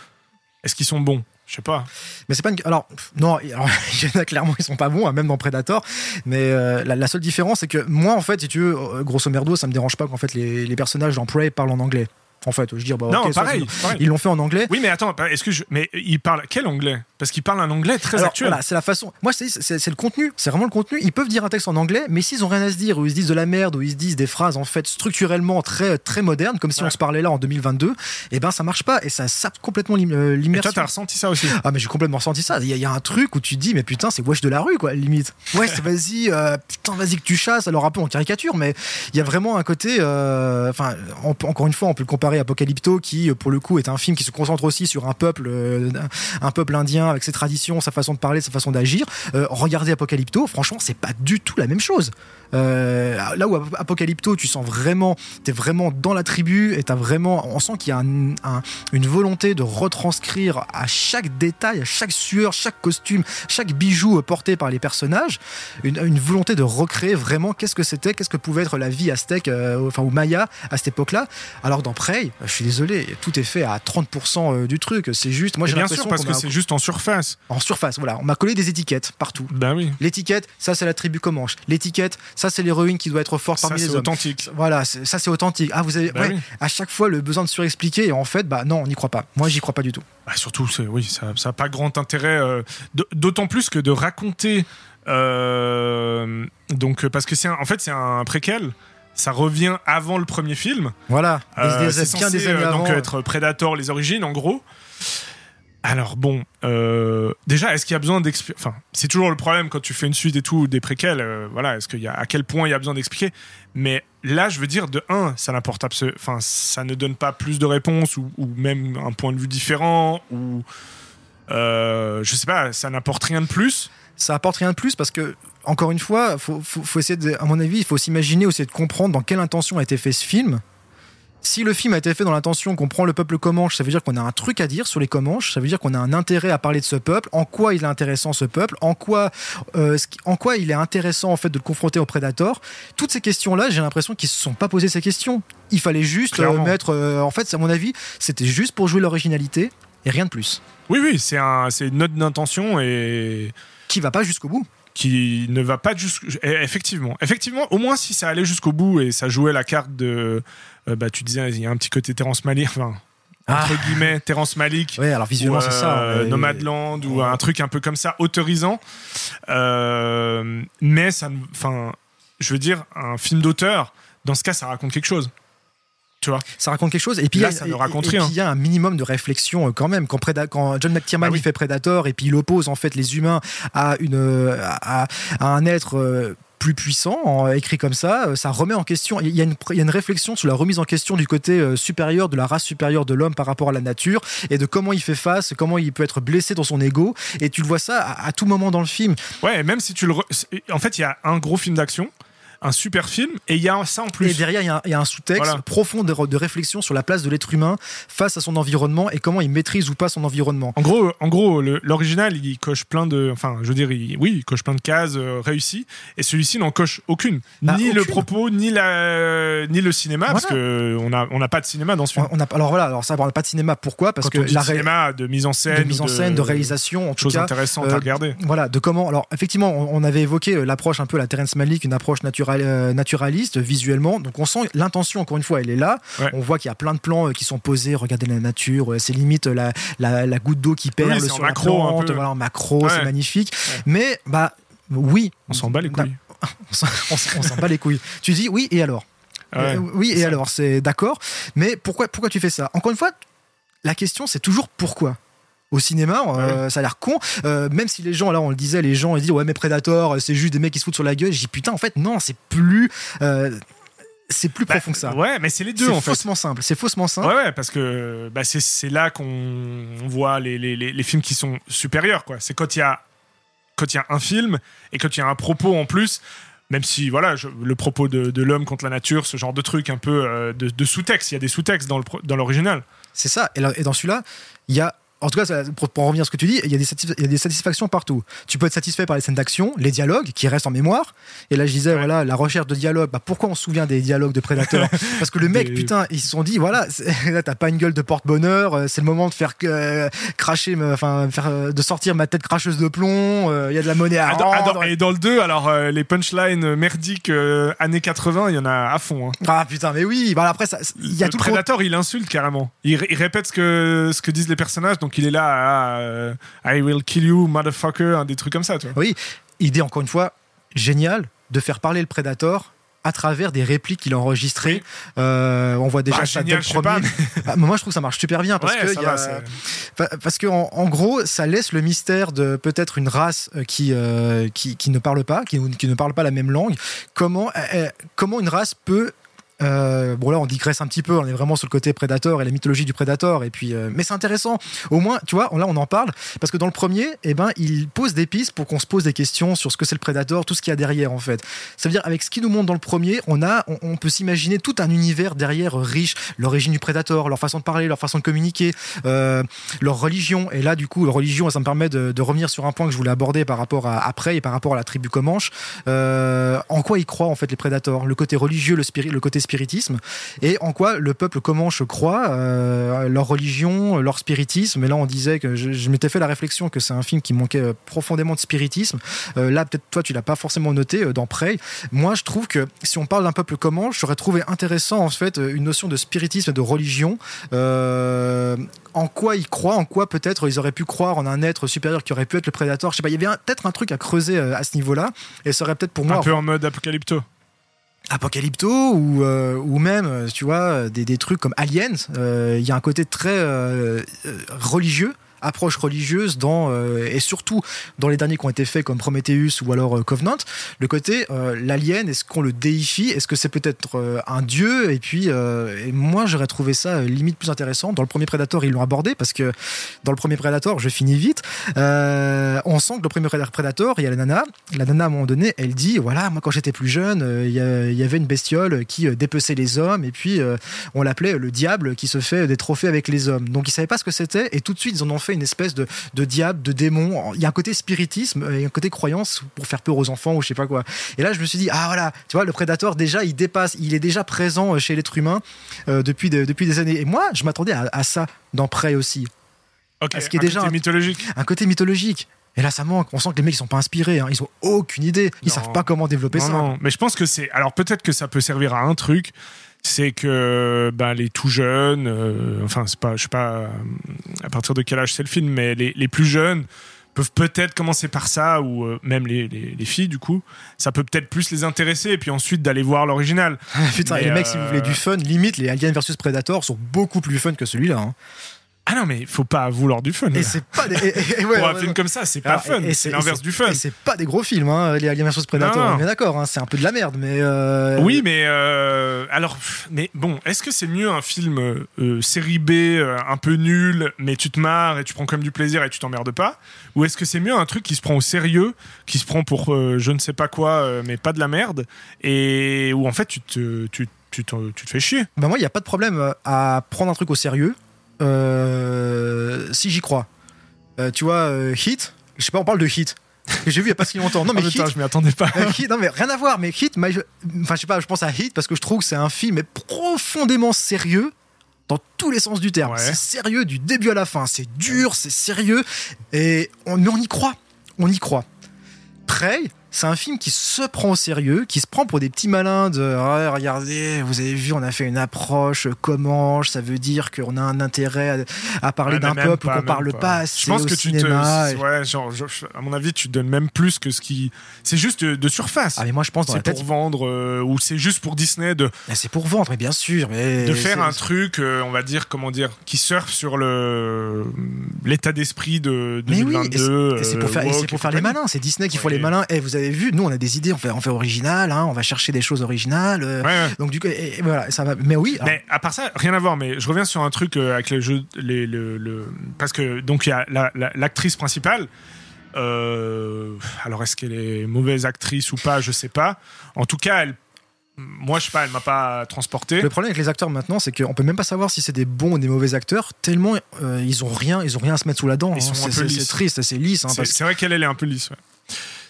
est-ce qu'ils sont bons? Je sais pas. Mais c'est pas une. Alors, non, il [laughs] alors, il y en a clairement, ils sont pas bons, hein, même dans Predator. Mais euh, la, la seule différence, c'est que moi, en fait, si tu veux, euh, grosso merdo, ça me dérange pas qu'en fait les, les personnages dans Prey parlent en anglais. En fait, je veux dire, bah, non, pareil. Ils l'ont fait en anglais. Oui, mais attends, est-ce que je... mais il parle quel anglais? Parce qu'il parle un anglais très Alors, actuel. voilà, c'est la façon. Moi, c'est le contenu. C'est vraiment le contenu. Ils peuvent dire un texte en anglais, mais s'ils ont rien à se dire, ou ils se disent de la merde, ou ils se disent des phrases en fait structurellement très très modernes, comme si Ouais. on se parlait là en 2022, et ben ça marche pas et ça sape complètement euh, Et toi, l'immersion. t'as ressenti ça aussi Ah mais j'ai complètement ressenti ça. Il y, a- il y a un truc où tu te dis mais putain c'est wesh de la rue quoi limite. Wesh vas-y euh, putain vas-y que tu chasses alors un peu en caricature mais il y a vraiment un côté euh, enfin encore une fois on peut le comparer à Apocalypto qui pour le coup est un film qui se concentre aussi sur un peuple euh, un peuple indien avec ses traditions sa façon de parler sa façon d'agir. Euh, regardez Apocalypto franchement c'est pas du tout la même chose. Euh, là où Ap- Apocalypto tu sens vraiment t'es vraiment dans la tribu et t'as vraiment on sent qu'il y a un- un, une volonté de retranscrire à chaque détail, à chaque sueur, chaque costume, chaque bijou euh, porté par les personnages, une, une volonté de recréer vraiment qu'est-ce que c'était, qu'est-ce que pouvait être la vie aztèque, euh, enfin ou maya à cette époque-là. Alors dans Prey, je suis désolé, tout est fait à 30% du truc. C'est juste, moi j'ai Bien l'impression sûr, parce que c'est juste en surface. en surface. Voilà, on m'a collé des étiquettes partout. Ben oui. L'étiquette, ça c'est la tribu Comanche. L'étiquette, ça c'est l'héroïne qui doit être forte Ça, parmi c'est les hommes. authentique. Voilà, ça c'est authentique. Ah, vous avez ouais, oui. à chaque fois le besoin de surexpliquer et en fait, bah non, on n'y croit pas. Moi, j'y crois pas du tout. Bah, surtout, c'est oui, ça n'a pas grand intérêt. euh, D'autant plus que de raconter. euh, donc, parce que c'est un- en fait, c'est un préquel. Ça revient avant le premier film. Voilà, Euh, c'est censé des années euh, donc avant. être Predator, les origines, en gros. Alors bon, euh, déjà, est-ce qu'il y a besoin d'expliquer Enfin, c'est toujours le problème quand tu fais une suite et tout, des préquels. euh, voilà, est-ce qu'il y a à quel point il y a besoin d'expliquer? Mais là, je veux dire, de un, ça n'apporte absolument, enfin, ça ne donne pas plus de réponses ou, même un point de vue différent ou euh, je sais pas, ça n'apporte rien de plus. ça apporte rien de plus parce que encore une fois, faut, essayer à mon avis, il faut s'imaginer aussi de comprendre dans quelle intention a été fait ce film. Si le film a été fait dans l'intention qu'on prend le peuple Comanche, ça veut dire qu'on a un truc à dire sur les Comanches, ça veut dire qu'on a un intérêt à parler de ce peuple, en quoi il est intéressant ce peuple, en quoi, euh, en quoi il est intéressant en fait de le confronter au Predator. Toutes ces questions-là, j'ai l'impression qu'ils se sont pas posé ces questions. Il fallait juste euh, mettre, euh, en fait, à mon avis, c'était juste pour jouer l'originalité et rien de plus. Oui, oui, c'est un, une note d'intention et Qui va pas jusqu'au bout. qui ne va pas jusqu'au. Effectivement, effectivement, au moins si ça allait jusqu'au bout et ça jouait la carte de. Euh, bah, tu disais, il y a un petit côté Terrence Malick, enfin, Ah. entre guillemets, Terrence Malick. Ouais, alors visuellement, c'est ça. euh, Nomadland ou un truc un peu comme ça, autorisant. Euh, mais ça, enfin, je veux dire, un film d'auteur, dans ce cas, ça raconte quelque chose. Tu vois? Ça raconte quelque chose et puis Là, il y a- ça ne et- raconte et puis rien. il y a un minimum de réflexion quand même quand, Preda- quand John McTiernan Ah oui. il fait Predator et puis il oppose en fait les humains à une à, à un être plus puissant, écrit comme ça, euh, ça remet en question. Il y, a une, y a une réflexion sur la remise en question du côté euh, supérieur, de la race supérieure de l'homme par rapport à la nature, et de comment il fait face, comment il peut être blessé dans son ego. Et tu le vois ça à, à tout moment dans le film. Ouais, même si tu le. re- En fait, il y a un gros film d'action, un super film, et il y a ça en plus. Et derrière, il y a un, il y a un sous-texte Voilà. profond de, de réflexion sur la place de l'être humain face à son environnement et comment il maîtrise ou pas son environnement. En gros, en gros, l'original, il coche plein de, enfin, je veux dire, il- oui, il coche plein de cases euh, réussies, et celui-ci n'en coche aucune, Bah, ni le propos, ni la, ni le cinéma, parce Voilà. que on a, on n'a pas de cinéma dans ce film. On a, alors voilà, alors ça, on n'a pas de cinéma. Pourquoi? Parce Quand que la ré- cinéma, de mise en scène, de mise en scène, de réalisation, en tout cas. intéressantes euh, à regarder. Voilà, de comment. Alors, effectivement, on, on avait évoqué euh, l'approche un peu la Terrence Malick, une approche euh, naturaliste, visuellement. Donc, on sent l'intention, encore une fois, elle est là. Ouais. On voit qu'il y a plein de plans euh, qui sont posés. Regardez la nature, euh, c'est limite euh, la, la, la goutte d'eau qui perle en sur macro, la plante. peu. Voilà, en macro, Ouais. c'est magnifique. Ouais. Mais, bah, oui. On s'en bat les couilles. [laughs] On s'en- bat les couilles. Tu dis oui, et alors? Euh, oui, et alors, c'est d'accord. Mais pourquoi, pourquoi tu fais ça? Encore une fois, la question, c'est toujours pourquoi? Au cinéma, euh, ça a l'air con. Euh, même si les gens, là, on le disait, les gens ils disent ouais mais Predator, c'est juste des mecs qui se foutent sur la gueule. J'ai putain, en fait non, c'est plus, euh, c'est plus Bah, profond que ça. Ouais, mais c'est les deux c'est en fait. faussement simple. C'est faussement simple. Ouais, ouais, parce que bah, c'est, c'est là qu'on voit les, les, les, les films qui sont supérieurs. Quoi. C'est quand il y a quand il y a un film et quand il y a un propos en plus. Même si voilà, je- le propos de, de l'homme contre la nature, ce genre de truc un peu euh, de, de sous-texte, il y a des sous-textes dans, le, pro- dans l'original. C'est ça. Et, là- et dans celui-là, il y a. En tout cas, ça- pour, pour en revenir à ce que tu dis, il y, a des il y a des satisfactions partout. Tu peux être satisfait par les scènes d'action, les dialogues qui restent en mémoire. Et là, je disais, Ouais. voilà, la recherche de dialogue. Bah, pourquoi on se souvient des dialogues de Predator [laughs] Parce que le mec, Des- putain, ils se sont dit, voilà, [laughs] t'as pas une gueule de porte-bonheur. euh, C'est le moment de faire euh, cracher, enfin, faire, euh, de sortir ma tête cracheuse de plomb. euh, Il y a de la monnaie à Ah, ah, rendre. et dans le 2, alors euh, les punchlines merdiques années 80, il y en a à fond. hein. Ah putain, mais oui. Bah, après, il y a le tout le Predator, il insulte carrément. Il, il répète ce que, ce que disent les personnages, donc il est là à euh, I will kill you, motherfucker, hein, des trucs comme ça. Tu vois. Oui, idée encore une fois géniale de faire parler le Predator à travers des répliques qu'il a enregistrées. Oui. Euh, on voit déjà Bah, ça dès génial, le premier. pas, Ah, mais moi, je trouve que ça marche super bien parce Ouais, que y a- va, Parce que en, en gros, ça laisse le mystère de peut-être une race euh, qui, euh, qui, qui ne parle pas, qui, qui ne parle pas la même langue. Comment, euh, comment une race peut euh, bon là on digresse un petit peu, on est vraiment sur le côté prédateur et la mythologie du prédateur et puis euh, mais c'est intéressant. Au moins tu vois, là on en parle parce que dans le premier, eh ben il pose des pistes pour qu'on se pose des questions sur ce que c'est le prédateur, tout ce qu'il y a derrière en fait. Ça veut dire avec ce qu'il nous montre dans le premier, on a on, peut s'imaginer tout un univers derrière riche, l'origine du prédateur, leur façon de parler, leur façon de communiquer, euh, leur religion. Et là, du coup, leur religion, ça me permet de, revenir sur un point que je voulais aborder par rapport à après et par rapport à la tribu Comanche. En quoi ils croient en fait les prédateurs? Le côté religieux, le, côté spiritisme, et en quoi le peuple Comanche croit euh, leur religion, leur spiritisme. Et là, on disait que je, m'étais fait la réflexion que c'est un film qui manquait euh, profondément de spiritisme. Euh, là, peut-être toi, tu l'as pas forcément noté euh, dans Prey. Moi, je trouve que si on parle d'un peuple Comanche, j'aurais trouvé intéressant en fait une notion de spiritisme et de religion. En quoi ils croient, en quoi peut-être ils auraient pu croire en un être supérieur qui aurait pu être le prédateur. Je sais pas, il y avait peut-être un truc à creuser à ce niveau-là, et ça aurait peut-être pour moi Un peu en mode apocalypto. Apocalypto ou, euh, ou même, euh, tu vois, des, des trucs comme Aliens. euh, Il y a un côté très euh, euh, religieux approche religieuse dans euh, et surtout dans les derniers qui ont été faits comme Prometheus ou alors euh, Covenant. Le côté euh, l'alien est-ce qu'on le déifie? Est-ce que c'est peut-être un dieu? Et puis moi j'aurais trouvé ça limite plus intéressant. Dans le premier Predator ils l'ont abordé parce que dans le premier Predator je finis vite on sent que le premier Predator il y a la nana. La nana à un moment donné elle dit voilà moi quand j'étais plus jeune il y, y avait une bestiole qui dépeçait les hommes et puis on l'appelait le diable qui se fait des trophées avec les hommes. Donc ils savaient pas ce que c'était et tout de suite ils en ont fait une espèce de, de diable de démon il y a un côté spiritisme et un côté croyance pour faire peur aux enfants ou je sais pas quoi et là je me suis dit ah voilà tu vois le prédateur déjà il dépasse il est déjà présent chez l'être humain euh, depuis, de- depuis des années et moi je m'attendais à, à ça dans Prey aussi Ok, qu'il y a un déjà côté un- mythologique. un côté mythologique Et là, ça manque. On sent que les mecs, ils sont pas inspirés. Hein. Ils ont aucune idée. Ils Non. savent pas comment développer Non, ça. non. Mais je pense que c'est. Alors peut-être que ça peut servir à un truc, c'est que ben, les tout jeunes, euh, enfin c'est pas, je sais pas euh, à partir de quel âge c'est le film, mais les, les plus jeunes peuvent peut-être commencer par ça ou euh, même les, les, les filles du coup, ça peut peut-être plus les intéresser et puis ensuite d'aller voir l'original. [laughs] Putain, Mais, les mecs, si euh, vous voulez du fun, limite, les Alien vs Predator sont beaucoup plus fun que celui-là. hein. Ah non mais faut pas vouloir du fun. Et c'est pas des. et- ouais, [laughs] Pour un ouais, film ouais. comme ça, c'est pas Alors, fun, c'est l'inverse du fun. Et c'est pas des gros films, hein, les Alien vs Predator. Est d'accord, hein, c'est un peu de la merde, mais. euh, Oui, mais euh, alors, mais bon, est-ce que c'est mieux un film euh, série B euh, un peu nul, mais tu te marres et tu prends comme du plaisir et tu t'emmerdes pas, ou est-ce que c'est mieux un truc qui se prend au sérieux, qui se prend pour euh, je ne sais pas quoi, euh, mais pas de la merde, et où en fait tu te tu, tu, te- tu te fais chier? Bah moi, il n'y a pas de problème euh, à prendre un truc au sérieux euh, si j'y crois. Euh, tu vois, euh, Hit, je sais pas, on parle de Hit. J'ai vu il y a pas si longtemps. Non, mais Oh, Hit, je m'y attendais pas. euh, Hit- non mais rien à voir, mais Hit, enfin je sais pas, je pense à Hit parce que je trouve que c'est un film profondément sérieux dans tous les sens du terme. Ouais. C'est sérieux du début à la fin, c'est dur, c'est sérieux, et on, mais on y croit, on y croit. Prey, c'est un film qui se prend au sérieux, qui se prend pour des petits malins de Ouais, regardez, vous avez vu, on a fait une approche Comanche, ça veut dire qu'on a un intérêt à, à parler Ouais, d'un peuple qu'on parle pas. pas assez Je pense au que tu te, cinéma. et- ouais, genre, je- à mon avis, tu donnes même plus que ce qui, c'est juste de, de surface. Ah mais moi je pense c'est tête, pour vendre euh, ou c'est juste pour Disney de c'est pour vendre, mais bien sûr. Mais de faire un truc, euh, on va dire, comment dire, qui surfe sur le l'état d'esprit de Mais oui, 2022. et c'est- pour euh, faire, woke pour faire les malins. C'est Disney qui font Oui. les malins. Et vous avez vu, nous on a des idées, on fait, on fait original, hein, on va chercher des choses originales. euh, Ouais, ouais. Donc du coup, et- et voilà, ça va. Mais oui, alors, Mais à part ça, rien à voir. Mais je reviens sur un truc euh, avec le jeu, les, le, le- parce que donc il y a la- la- l'actrice principale. euh, alors est-ce qu'elle est mauvaise actrice ou pas Je sais pas. En tout cas, elle, moi je sais pas, elle m'a pas transporté. le problème avec les acteurs maintenant, c'est qu'on peut même pas savoir si c'est des bons ou des mauvais acteurs, tellement euh, ils ont rien, ils ont rien à se mettre sous la dent. Hein. C'est- triste, c'est lisse. hein, C'est parce vrai qu'elle elle est un peu lisse. ouais.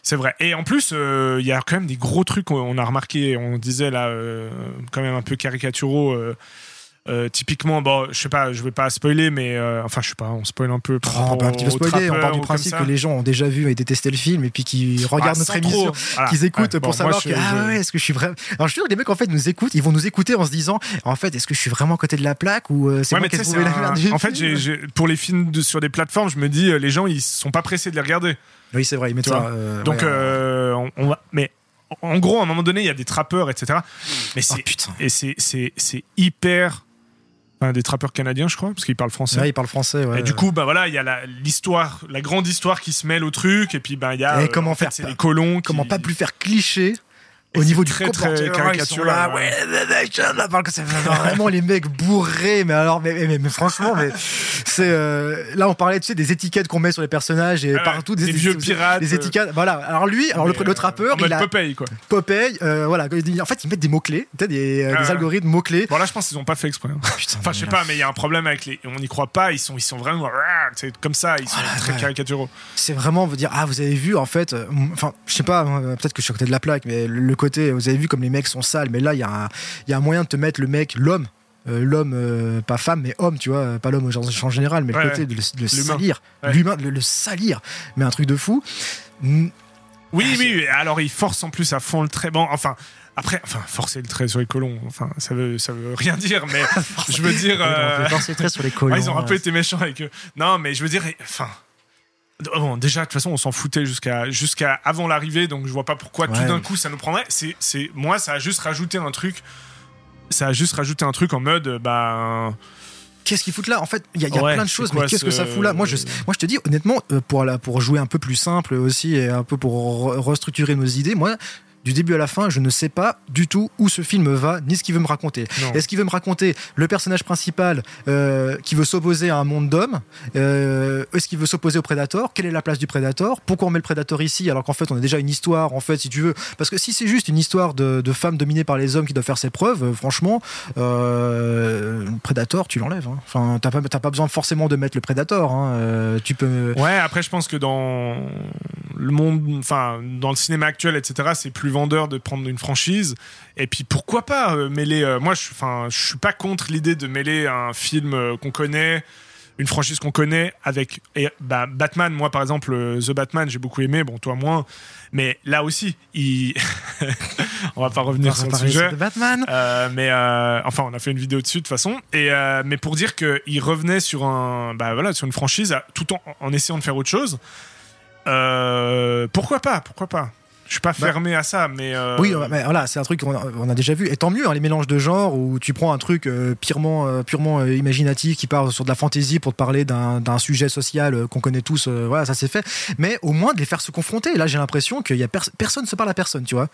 C'est vrai. Et en plus, euh, il y a quand même des gros trucs. On, on a remarqué, on disait là, euh, quand même un peu caricaturaux. Euh, typiquement, bon, je sais pas, je vais pas spoiler, mais euh, enfin, je sais pas, on spoil un peu. Par Oh, on spoiler, part du principe que les gens ont déjà vu et détesté le film et puis regardent Ah, notre sans émission. Voilà. qu'ils écoutent Ouais, pour bon, savoir moi, que je- ah ouais, est-ce que je suis vraiment. Alors je suis sûr que les mecs en fait nous écoutent, ils vont nous écouter en se disant en fait est-ce que je suis vraiment à côté de la plaque ou euh, c'est Ouais, moi qui ai trouvé la merde du En fait, pour les films de- sur des plateformes, je me dis, les gens, ils sont pas pressés de les regarder. Oui c'est vrai, ils mettent ça. Donc, on, on va. Mais en gros, à un moment donné, il y a des trappeurs, etc. Mais Oh c'est putain. et c'est hyper. Des trappeurs canadiens, je crois, parce qu'ils parlent français. Ouais, ils parlent français. Ouais. Et du coup, bah voilà, il y a la- l'histoire, la grande histoire qui se mêle au truc, et puis bah il y a. Et comment en fait, faire c'est les colons. qui- comment pas plus faire cliché Et au niveau du très, très comportement, ils sont caricatural, là, ouais. vraiment [laughs] les mecs bourrés, mais alors, mais, mais, mais franchement, mais c'est euh, là on parlait tu sais des étiquettes qu'on met sur les personnages et Ouais, partout des vieux pirates, des euh, étiquettes. Voilà. Alors lui, alors le, mais, le euh, trappeur, il a Popeye, quoi. Popeye, euh, voilà. En fait, ils mettent des mots clés, des, euh, Ah des algorithmes mots clés. Bon, là, je pense qu'ils ont pas fait exprès. hein. Putain, Enfin, je sais pas, mais il y a un problème avec les. On n'y croit pas, ils sont, ils sont vraiment. C'est comme ça, ils sont Ah, très ouais. caricaturaux. c'est vraiment vous dire ah vous avez vu en fait euh, enfin je sais pas euh, peut-être que je suis à côté de la plaque mais le, le côté vous avez vu comme les mecs sont sales mais là il y a un il y a un moyen de te mettre le mec l'homme euh, l'homme euh, pas femme mais homme tu vois euh, pas l'homme au genre- en général mais Ouais, le côté de le, de le L'humain. salir Ouais. l'humain de le, le salir mais un truc de fou Mm, Oui, Ah, oui, alors ils forcent en plus à fond le trait. Bon, enfin, après, enfin, forcer le trait sur les colons, enfin, ça veut, ça veut rien dire, mais [laughs] je veux dire. euh, forcer le trait sur les colons [laughs] ouais, ils ont un peu été méchants avec eux. Non, mais je veux dire, enfin. Bon, déjà, de toute façon, on s'en foutait jusqu'à jusqu'à avant l'arrivée, donc je vois pas pourquoi tout d'un coup ça nous prendrait. C'est, c'est, moi, ça a juste rajouté un truc. Ça a juste rajouté un truc en mode, bah. qu'est-ce qu'ils foutent là? En fait, il y a, il y a Ouais, plein de choses, quoi mais qu'est-ce que ça fout là? Moi je, moi, je te dis, honnêtement, euh, pour, la- pour jouer un peu plus simple aussi et un peu pour re- restructurer nos idées, moi, du début à la fin, je ne sais pas du tout où ce film va, ni ce qu'il veut me raconter. Est-ce qu'il veut me raconter le personnage principal euh, qui veut s'opposer à un monde d'hommes Euh, Est-ce qu'il veut s'opposer au Predator Quelle est la place du Predator Pourquoi on met le Predator ici alors qu'en fait on a déjà une histoire en fait si tu veux Parce que si c'est juste une histoire de, de femmes dominées par les hommes qui doivent faire ses preuves, euh, franchement, euh, le Predator tu l'enlèves. hein. Enfin t'as pas besoin forcément de mettre le Predator. hein. Tu peux. Ouais, après, je pense que dans le monde, enfin, dans le cinéma actuel, etc., c'est plus vendeur de prendre une franchise. Et puis, pourquoi pas euh, mêler. euh, moi, je, enfin, je suis pas contre l'idée de mêler un film euh, qu'on connaît. une franchise qu'on connaît avec et, bah, Batman. Moi, par exemple, The Batman, j'ai beaucoup aimé. Bon, toi moins. Mais là aussi, il... [laughs] on va pas revenir On sur le sujet. de Batman. Euh, mais euh, enfin, on a fait une vidéo dessus de toute façon. Et euh, mais pour dire qu'il revenait sur un, bah voilà, sur une franchise, tout en, en essayant de faire autre chose. Euh, pourquoi pas Pourquoi pas Je suis pas Bah, fermé à ça, mais euh, Oui, mais voilà, c'est un truc qu'on a, on a déjà vu. Et tant mieux, hein, les mélanges de genres où tu prends un truc euh, purement, purement imaginatif qui part sur de la fantaisie pour te parler d'un sujet social qu'on connaît tous. voilà, ça c'est fait. Mais au moins de les faire se confronter. Là, j'ai l'impression qu'il y a pers- personne se parle à personne, tu vois.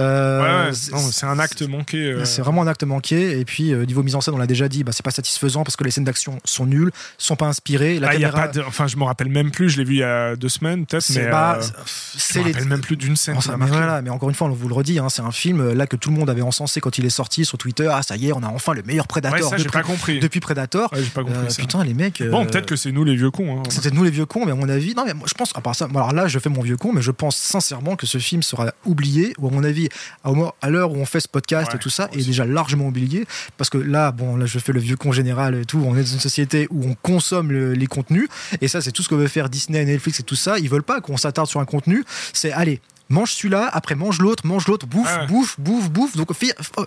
Euh, ouais, c'est- un acte manqué. euh, C'est vraiment un acte manqué. Et puis, euh, niveau mise en scène, on l'a déjà dit, bah, c'est pas satisfaisant parce que les scènes d'action sont nulles, sont pas inspirées. La ah, y a pas de- enfin, je me rappelle même plus. Je l'ai vu il y a deux semaines, peut-être, mais bah, je me les. rappelle même plus d'une scène. Mais marqué. voilà, mais encore une fois, on vous le redit, hein, c'est un film là que tout le monde avait encensé quand il est sorti sur Twitter. Ah, ça y est, on a enfin le meilleur Ouais, Predator ça, depuis, pas compris. depuis Predator. Ouais, pas compris putain, les mecs. Bon, peut-être que c'est nous les vieux cons. hein. C'était nous les vieux cons, mais à mon avis, non, mais moi, je pense, à part ça, alors là, je fais mon vieux con, mais je pense sincèrement que ce film sera oublié, ou à mon avis, à, l'heure où on fait ce podcast Ouais, et tout ça, est déjà largement oublié, parce que là, bon, là, je fais le vieux con général et tout, on est dans une société où on consomme le- les contenus, et ça, c'est tout ce que veut faire Disney, Netflix et tout ça, ils veulent pas qu'on s'attarde sur un contenu, c'est, allez, mange celui-là, après mange l'autre, mange l'autre, bouffe, Ouais. bouffe, bouffe, bouffe. Donc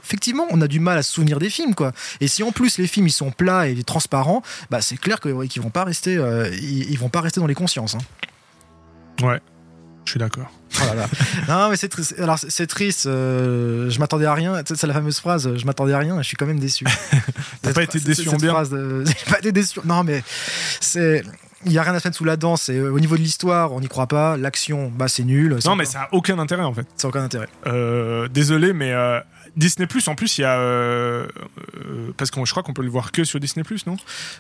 effectivement, on a du mal à se souvenir des films, quoi. Et si en plus les films ils sont plats et transparents, bah c'est clair qu'ils vont pas rester, euh, ils, ils vont pas rester dans les consciences. hein. Ouais, je suis d'accord. Oh là là. non mais c'est triste. Alors c'est- triste. euh, je m'attendais à rien. C'est la fameuse phrase. Je m'attendais à rien. et Je suis quand même déçu. [laughs] T'as pas été déçu en bien de- [laughs] J'ai pas été déçu. Non mais c'est. Il y a rien à se mettre sous la dent. Euh, au niveau de l'histoire, on n'y croit pas. L'action, bah c'est nul. Non, mais ça a aucun intérêt en fait. ça a aucun intérêt. Euh, désolé, mais euh, Disney Plus, en plus, il y a. euh, parce que je crois qu'on peut le voir que sur Disney Plus, non?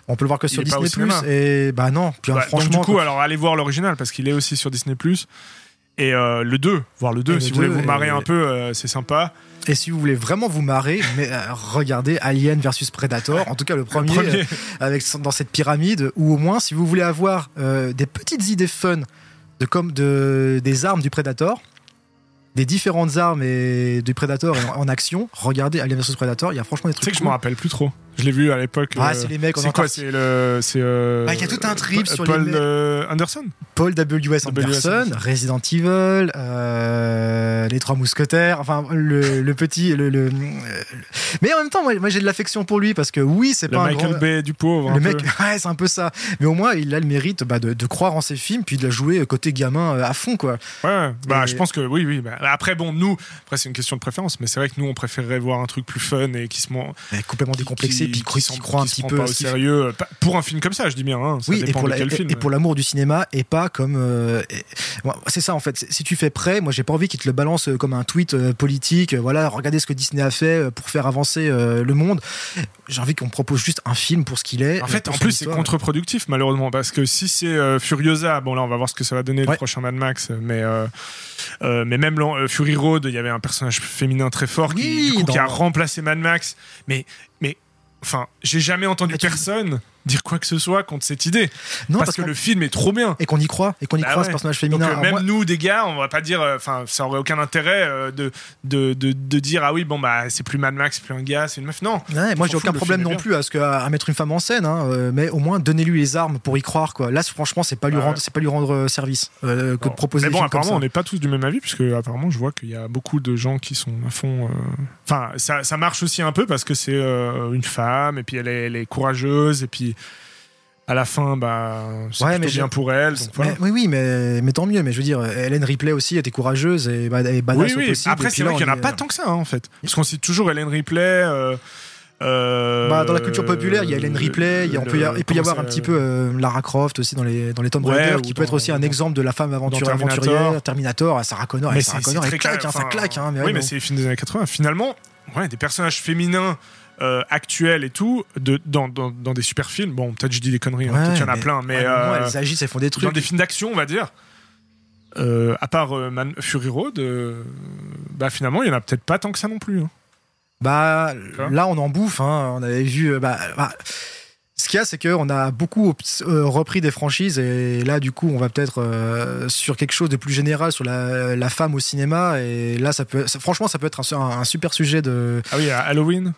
On peut le voir que Il sur Disney cinéma. Et bah non. Puis hein, Bah, donc, franchement, du coup, alors allez voir l'original parce qu'il est aussi sur Disney Plus. Et euh, le 2, voir le 2, Et le si vous voulez 2, vous marrer et- un peu, euh, c'est sympa. Et si vous voulez vraiment vous marrer, [laughs] mais euh, regardez Alien versus Predator, en tout cas le premier, Le premier. avec dans cette pyramide, ou au moins si vous voulez avoir des petites idées fun de comme de des armes du Predator, des différentes armes et du Predator en, en action, regardez Alien versus Predator, il y a franchement des Tu trucs. sais que je cool. me rappelle plus trop. Je l'ai vu à l'époque. Ah, euh, c'est les mecs C'est quoi. C'est le. C'est. euh, il y a tout un trip sur les Paul mecs. euh, Anderson Paul W.S. Anderson, Anderson. Resident Evil, euh, Les Trois Mousquetaires, enfin le, le petit, le, le- mais en même temps, moi, moi, j'ai de l'affection pour lui parce que oui, c'est pas un Michael grand- Bay du pauvre. Le un mec, [laughs] ouais, c'est un peu ça. Mais au moins, il a le mérite bah, de, de croire en ses films, puis de la jouer côté gamin à fond, quoi. Ouais, bah, Et- je pense que oui, oui. bah, après, bon, nous, après, c'est une question de préférence, mais c'est vrai que nous, on préférerait voir un truc plus fun et qui se complètement décomplexé, qui- puis qui qui, s'en- croit un qui petit peu. pas au sérieux. Pour un film comme ça, je dis bien. hein, ça Oui, et pour, de la- quel et- film. et pour l'amour du cinéma, et pas comme. euh, c'est ça en fait. Si tu fais prêt, moi j'ai pas envie qu'il te le balance euh, comme un tweet euh, politique. voilà, regardez ce que Disney a fait pour faire avancer le monde. J'ai envie qu'on propose juste un film pour ce qu'il est. En fait, en plus, c'est contre-productif, malheureusement, parce que si c'est Furiosa, bon, là, on va voir ce que ça va donner le prochain Mad Max, mais, mais même Fury Road, il y avait un personnage féminin très fort qui, Oui, du coup, qui a remplacé Mad Max. Mais, mais enfin, j'ai jamais entendu personne dire quoi que ce soit contre cette idée, Non, parce, parce, que le film est trop bien. et qu'on y croit, et qu'on y Bah croit ouais. ce personnage Donc, féminin. euh, Alors, même moi- nous, des gars, on va pas dire, euh, enfin, ça aurait aucun intérêt euh, de, de, de, de dire ah oui, bon bah c'est plus Mad Max, c'est plus un gars, c'est une meuf. Non, Ouais, moi j'ai aucun problème non plus à ce que à mettre une femme en scène, hein, euh, mais au moins donnez-lui les armes pour y croire quoi. Là franchement c'est pas lui Ah rendre, c'est pas lui rendre euh, service euh, que Bon. de proposer Mais des bon, films comme apparemment, ça. on n'est pas tous du même avis, puisque apparemment, je vois qu'il y a beaucoup de gens qui sont à fond. euh, Enfin, ça, ça marche aussi un peu parce que c'est euh, une femme, et puis elle est, elle est courageuse, et puis à la fin, bah, c'est Ouais, plutôt mais bien pour elle. Donc voilà. Mais- oui oui mais, mais tant mieux. Mais je veux dire Hélène Ripley aussi était courageuse et, bah, et badass Oui, au possible. Après, c'est vrai qu'il n'y en a est- pas tant que ça, hein, en fait. Parce qu'on cite toujours Hélène Ripley. euh, euh, Bah, dans la culture populaire, il y a Hélène Ripley, il, peut y, a- il peut y comment avoir un petit peu euh, Lara Croft aussi dans les, dans les Tomb Raider, qui peut être aussi un exemple de la femme aventure, Terminator. aventurière, Terminator, ah, Sarah Connor, Mais Sarah Connor, elle claque, hein, ça claque. Hein, mais oui, mais c'est les films des années 80. Finalement, ouais, des personnages féminins euh, actuels et tout, de, dans, dans, dans des super films. Bon, peut-être je dis des conneries, hein, Ouais, peut-être qu'il y en a plein, mais euh, elles agissent, elles font des dans trucs. des films d'action, on va dire. euh, à part euh, Man- Fury Road, euh, bah finalement, il y en a peut-être pas tant que ça non plus. hein. Bah là on en bouffe, hein. on avait vu. Bah, bah, qu'il qu'il y a, c'est qu'on a beaucoup euh, repris des franchises et là, du coup, on va peut-être euh, sur quelque chose de plus général sur la, la, femme au cinéma. Et là, ça peut, franchement, ça peut être un, un, super sujet de. Ah oui, Halloween.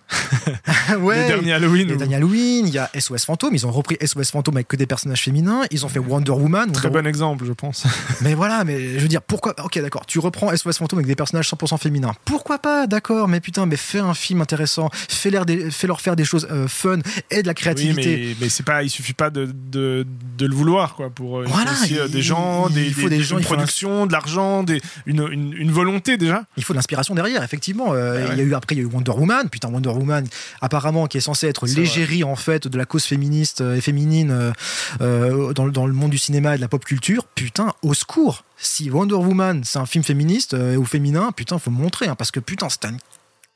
[laughs] ouais. Les derniers Halloween. Les derniers Halloween. Il y a SOS Fantôme. Ils ont repris SOS Fantôme avec que des personnages féminins. Ils ont fait Wonder Woman. Très bon exemple, je pense. [laughs] mais voilà, mais je veux dire, pourquoi Ok, d'accord. Tu reprends SOS Fantôme avec des personnages 100% féminins. Pourquoi pas D'accord, mais putain, mais fais un film intéressant. Fais leur faire des choses euh, fun et de la créativité. Oui, mais, mais c'est pas, il suffit pas de, de, de, le vouloir, quoi. Pour euh, voilà, il, euh, des gens, des, il faut des, gens, une production, de l'argent, une, une, une, volonté déjà. Il faut de l'inspiration derrière, effectivement. Euh, il y a eu après, il y a eu Wonder Woman. Putain, Wonder Woman, apparemment, qui est censé être l'égérie en fait de la cause féministe et féminine euh, dans, dans le monde du cinéma et de la pop culture. Putain, au secours si Wonder Woman c'est un film féministe ou féminin, putain, faut me montrer, hein, parce que putain, c'est un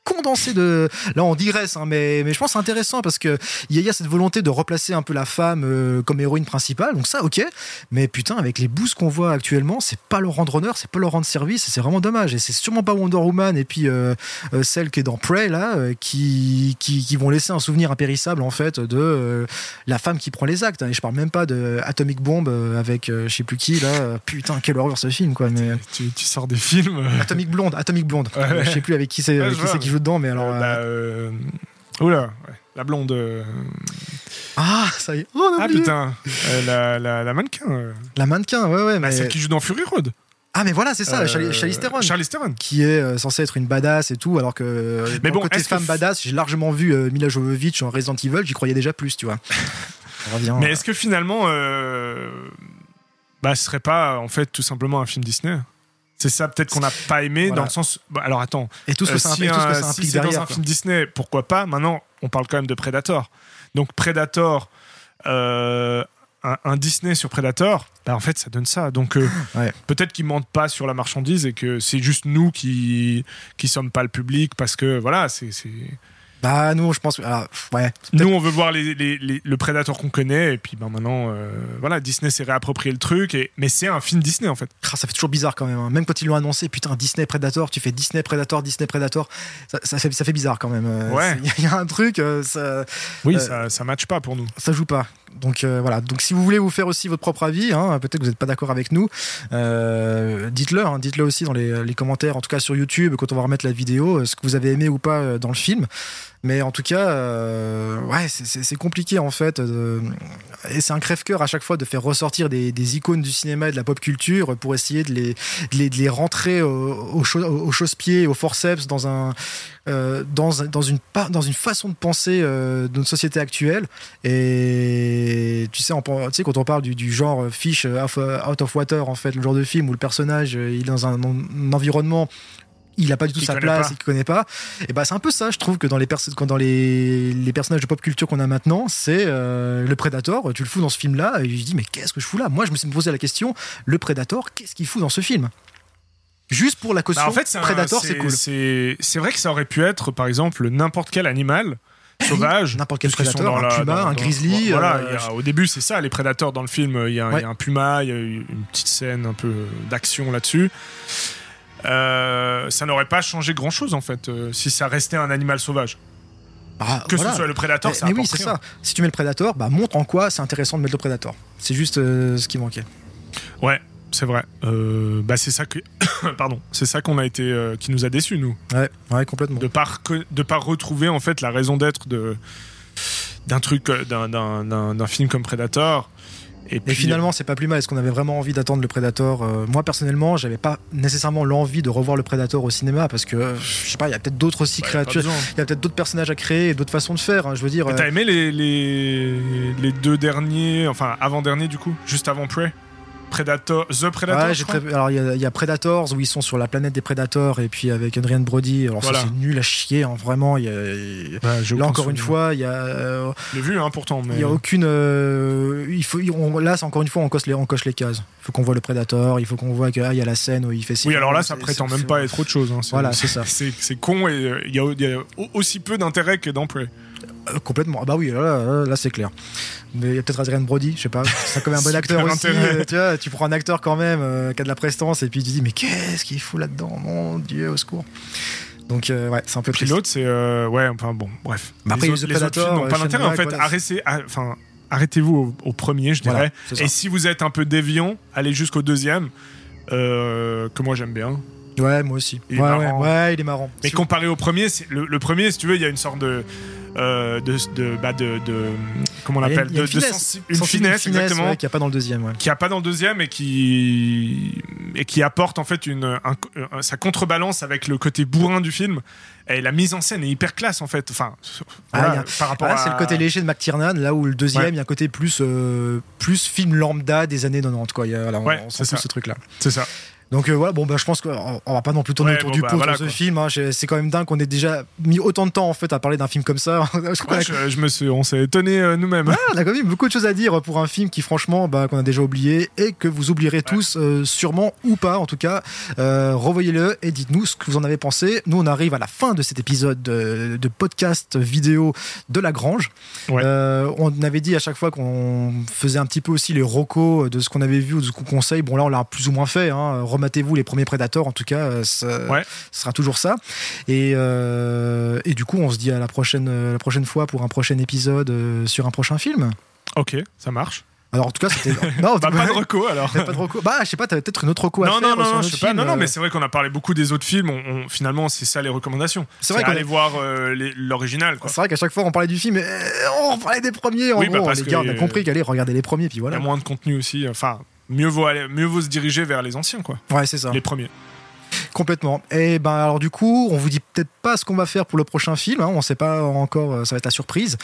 condensé de. Là, on digresse, hein, mais, mais je pense c'est intéressant parce qu'il y, y a cette volonté de replacer un peu la femme euh, comme héroïne principale. Donc, ça, ok. Mais putain, avec les boosts qu'on voit actuellement, c'est pas leur rendre honneur, c'est pas leur rendre service, c'est vraiment dommage. Et c'est sûrement pas Wonder Woman et puis euh, euh, celle qui est dans Prey, là, qui, qui, qui, vont laisser un souvenir impérissable, en fait, de la femme qui prend les actes. Hein. Et je parle même pas de Atomic Bomb avec je sais plus qui, là. Putain, quelle horreur ce film, quoi. Mais... Tu, tu sors des films. Atomic Blonde, Atomic Blonde. Ouais. Je sais plus avec qui c'est qui joue dedans, mais alors. Euh, bah, euh... Oula, ouais. la blonde. Euh... Ah, ça y est. Oh, ah putain, euh, la, la, la, mannequin. La mannequin, ouais, ouais. Bah, mais... Celle qui joue dans Fury Road. Ah mais voilà c'est ça, Charlize Theron. Charlize Theron. Qui est euh, censée être une badass et tout, alors que mais bon, côté femme badass, j'ai largement vu euh, Mila Jovovich en Resident Evil, j'y croyais déjà plus, tu vois. [laughs] Revient, mais est-ce que finalement, euh, bah ce serait pas en fait tout simplement un film Disney? C'est ça peut-être qu'on n'a pas aimé voilà. dans le sens. Bah, alors attends. Et tout ce que ça, si implique, un, tout ce que ça implique si derrière. dans un quoi. film Disney, pourquoi pas Maintenant, on parle quand même de Predator. Donc Predator, euh, un, un, Disney sur Predator, bah, en fait, ça donne ça. Donc euh, [laughs] ouais. peut-être qu'ils mentent pas sur la marchandise et que c'est juste nous qui qui sommes pas le public parce que voilà, c'est bah nous, je pense. Alors, ouais. Nous, on veut voir les, les, les, le Predator qu'on connaît, et puis ben maintenant, euh, voilà, Disney s'est réapproprié le truc, et, mais c'est un film Disney en fait. Ah, ça fait toujours bizarre quand même. Hein. Même quand ils l'ont annoncé, putain, Disney Predator, tu fais Disney Predator, Disney Predator, ça, ça, fait, ça fait bizarre quand même. Euh, ouais. [laughs] Il y a un truc, euh, ça. Oui, ça, ça matche pas pour nous. Ça joue pas. Donc euh, voilà. Donc si vous voulez vous faire aussi votre propre avis, hein, peut-être que vous n'êtes pas d'accord avec nous, euh, dites-le. Hein, dites-le aussi dans les, les, commentaires, en tout cas sur YouTube, quand on va remettre la vidéo, ce que vous avez aimé ou pas dans le film. Mais en tout cas, euh, ouais, c'est compliqué en fait. Et c'est un crève-cœur à chaque fois de faire ressortir des, icônes du cinéma et de la pop culture pour essayer de les, de les, de les rentrer au, au, au chausse-pied, au forceps dans, un, euh, dans, dans, une, dans une façon de penser euh, de notre société actuelle. Et tu sais, quand on parle du, genre fish out of water, en fait, le genre de film où le personnage il est dans un environnement il n'a pas du tout sa place, pas. il connaît pas. Et bah c'est un peu ça, je trouve que dans les quand dans les, les personnages de pop culture qu'on a maintenant, c'est euh, le Predator. Tu le fous dans ce film-là, et je dis mais qu'est-ce que je fous là? Moi, je me suis posé la question le Predator, qu'est-ce qu'il fout dans ce film? Juste pour la caution Bah, en fait, c'est un- Predator, c'est cool. C'est vrai que ça aurait pu être, par exemple, n'importe quel animal sauvage. N'importe quel prédateur, un la- puma, dans- un dans- grizzly, Voilà, euh, a- au début, c'est ça, les prédateurs dans le film. Il y, a, il y a Ouais. un puma, il y a une petite scène un peu d'action là-dessus. Euh, ça n'aurait pas changé grand chose en fait euh, si ça restait un animal sauvage. Ah, Que voilà. ce soit le prédateur, Mais, ça mais oui, c'est ça. Si tu mets le Predator, bah montre en quoi c'est intéressant de mettre le Predator. C'est juste euh, ce qui manquait. Ouais, c'est vrai. Euh, bah c'est ça que, [coughs] pardon, c'est ça qu'on a été, euh, qui nous a déçus nous, Ouais, ouais, complètement. de pas de pas retrouver en fait la raison d'être de d'un truc, d'un- d'un d'un- d'un film comme Predator. Et, puis, finalement, c'est pas plus mal. Est-ce qu'on avait vraiment envie d'attendre le Predator Euh, Moi, personnellement, j'avais pas nécessairement l'envie de revoir le Predator au cinéma parce que, euh, je sais pas, il y a peut-être d'autres aussi bah, créatures. Il y a peut-être d'autres personnages à créer et d'autres façons de faire. hein. Je veux dire. Mais euh, T'as aimé les, les, les deux derniers, enfin avant-dernier du coup, juste avant Prey? Predator, The Predator Ouais, je j'ai crois très- Alors, il y, a- il y a Predators où ils sont sur la planète des Predators et puis avec Adrian Brody. Alors, Voilà. ça, c'est nul à chier, hein, vraiment. y a- j'ai Là, encore une fois, il y a. euh, Je l'ai vu hein, pourtant, mais Il y a aucune. euh, il faut, on- là, c'est encore une fois, on coche les, on coche les cases. Il faut qu'on voit le Predator, il faut qu'on voit qu'il y a la scène où il fait ci. oui, alors là, ça prétend même pas être autre chose. hein. Voilà, c'est ça. [laughs] C'est con et euh, il y, a, y aussi peu d'intérêt que dans Prey. Euh, complètement. Ah bah oui, là, là, là, c'est clair. Mais il y a peut-être Adrian Brody, je sais pas. C'est quand même un bon [laughs] acteur aussi. euh, tu vois, tu prends un acteur quand même euh, qui a de la prestance et puis tu dis mais qu'est-ce qu'il fout là-dedans Mon Dieu, au secours. Donc ouais, c'est un peu Puis l'autre, c'est. ouais, enfin bon, bref. Bah après, les autres, les autres films n'ont pas d'intérêt en fait. voilà. rester- à- Enfin, arrêtez-vous au, au premier, je dirais. Et si vous êtes un peu déviant, allez jusqu'au deuxième, que moi j'aime bien. Ouais, moi aussi. Il ouais, ouais, il est marrant. Mais comparé au premier, le, le premier, si tu veux, il y a une sorte de. euh, de, de, bah de, de- comment on il y a l'appelle il y a de, une de finesse, une exactement ouais, qu'il n'y a pas dans le deuxième. Ouais. qui a pas dans le deuxième et qui et qui apporte en fait une un- un- sa contrebalance avec le côté bourrin du film et la mise en scène est hyper classe en fait enfin Ah, voilà, a- par rapport Ah, à c'est le côté léger de McTiernan, là où le deuxième, Ouais. il y a un côté plus, euh, plus film lambda des années 90. Quoi. Il y a, voilà, on, Ouais, on c'est sent ça. ce truc-là. c'est ça Donc euh, voilà, bon, bah, je pense qu'on on va pas non plus tourner Ouais, autour bon, du bah, pot voilà, sur ce quoi. film. hein. C'est quand même dingue qu'on ait déjà mis autant de temps en fait à parler d'un film comme ça. [laughs] je Ouais, me suis on s'est étonné euh, nous-mêmes on a quand même beaucoup de choses à dire pour un film qui franchement bah, qu'on a déjà oublié et que vous oublierez tous euh, sûrement ou pas en tout cas revoyez-le et dites-nous ce que vous en avez pensé nous on arrive à la fin de cet épisode de, de podcast vidéo de La Grange on avait dit à chaque fois qu'on faisait un petit peu aussi les recos de ce qu'on avait vu ou de ce qu'on conseille bon là on l'a plus ou moins fait hein. Rematez-vous les premiers Predators en tout cas euh, ça- Ouais. ce sera toujours ça et, euh, et du coup on se dit à la prochaine, euh, la prochaine fois pour un prochain épisode euh, sur un prochain film ok ça marche alors en tout cas, c'était. [laughs] Non, bah, pas de reco alors pas de reco. Bah, je sais pas, t'avais peut-être une autre reco à non, faire. non, non, non, je sais pas. Non, non, euh. mais c'est vrai qu'on a parlé beaucoup des autres films. On, on- finalement, c'est ça les recommandations. C'est vrai qu'on voir euh, l'original. C'est vrai qu'à chaque fois, on parlait du film, et on parlait des premiers. En Oui, bah, gros, parce les que- gars, on a compris qu'allez regarder les premiers, puis Il y voilà. a moins de contenu aussi. Enfin, mieux vaut, aller- mieux vaut se diriger vers les anciens, quoi. Ouais, c'est ça. Les premiers. Complètement. Et ben alors du coup, on vous dit peut-être pas ce qu'on va faire pour le prochain film. hein. On sait pas encore. euh, Ça va être la surprise.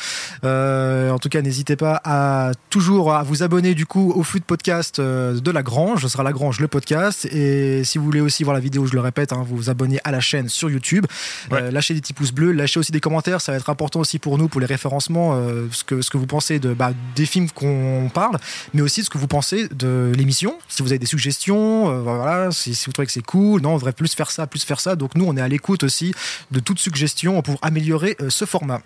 Euh, en tout cas, n'hésitez pas à toujours à vous abonner du coup au flux de podcast euh, de La Grange. Ce sera La Grange le podcast. Et si vous voulez aussi voir la vidéo, je le répète, hein, vous vous abonnez à la chaîne sur YouTube. Euh, lâchez des petits pouces bleus, lâchez aussi des commentaires. Ça va être important aussi pour nous pour les référencements. euh, ce que ce que vous pensez de bah, des films qu'on parle, mais aussi ce que vous pensez de l'émission. Si vous avez des suggestions, voilà, si, si vous trouvez que c'est cool, non, on devrait plus faire ça, plus faire ça. Donc nous, on est à l'écoute aussi de toute suggestion pour améliorer euh, ce format.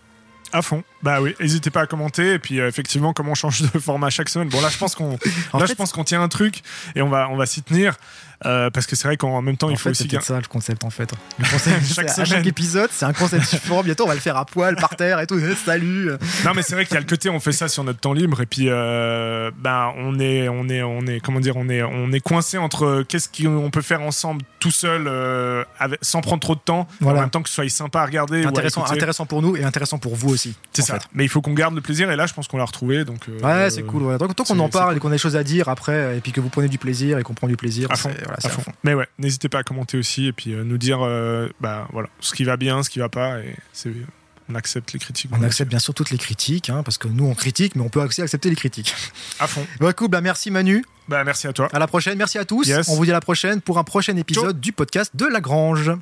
À fond. Bah oui, n'hésitez pas à commenter. Et puis, euh, effectivement, comment on change de [laughs] format chaque semaine? Bon, là, je pense qu'on En là, fait, je pense qu'on tient un truc et on va, on va s'y tenir. Euh, parce que c'est vrai qu'en même temps, en il faut fait, aussi c'est ça le concept en fait. Le concept, [laughs] Chaque à épisode, c'est un concept différent. Bientôt, on va le faire à poil, par terre et tout. Eh, Salut. Non, mais c'est vrai qu'il y a le côté, on fait ça sur notre temps libre. Et puis, euh, bah, on est, on est, on est, comment dire, on est, on est coincé entre qu'est-ce qu'on peut faire ensemble tout seul, euh, avec- sans prendre trop de temps. Voilà. En même temps que ce soit sympa à regarder. ou à Intéressant, pour nous et intéressant pour vous aussi. C'est ça. fait. Mais il faut qu'on garde le plaisir. Et là, je pense qu'on l'a retrouvé. Donc, euh, Ouais, c'est cool. ouais. Tant qu'on en parle cool. et qu'on a des choses à dire après, et puis que vous prenez du plaisir et qu'on prend du plaisir, À fond, c'est voilà, à fond. fond. Mais ouais, n'hésitez pas à commenter aussi et puis euh, nous dire euh, bah, voilà, ce qui va bien, ce qui va pas. Et c'est- on accepte les critiques. On accepte bien sûr toutes les critiques, hein, parce que nous on critique, mais on peut aussi accepter les critiques. À fond. [laughs] Cool, bah, merci Manu. Bah, merci à toi. À la prochaine. Merci à tous. Yes. On vous dit à la prochaine pour un prochain épisode du podcast de La Grange.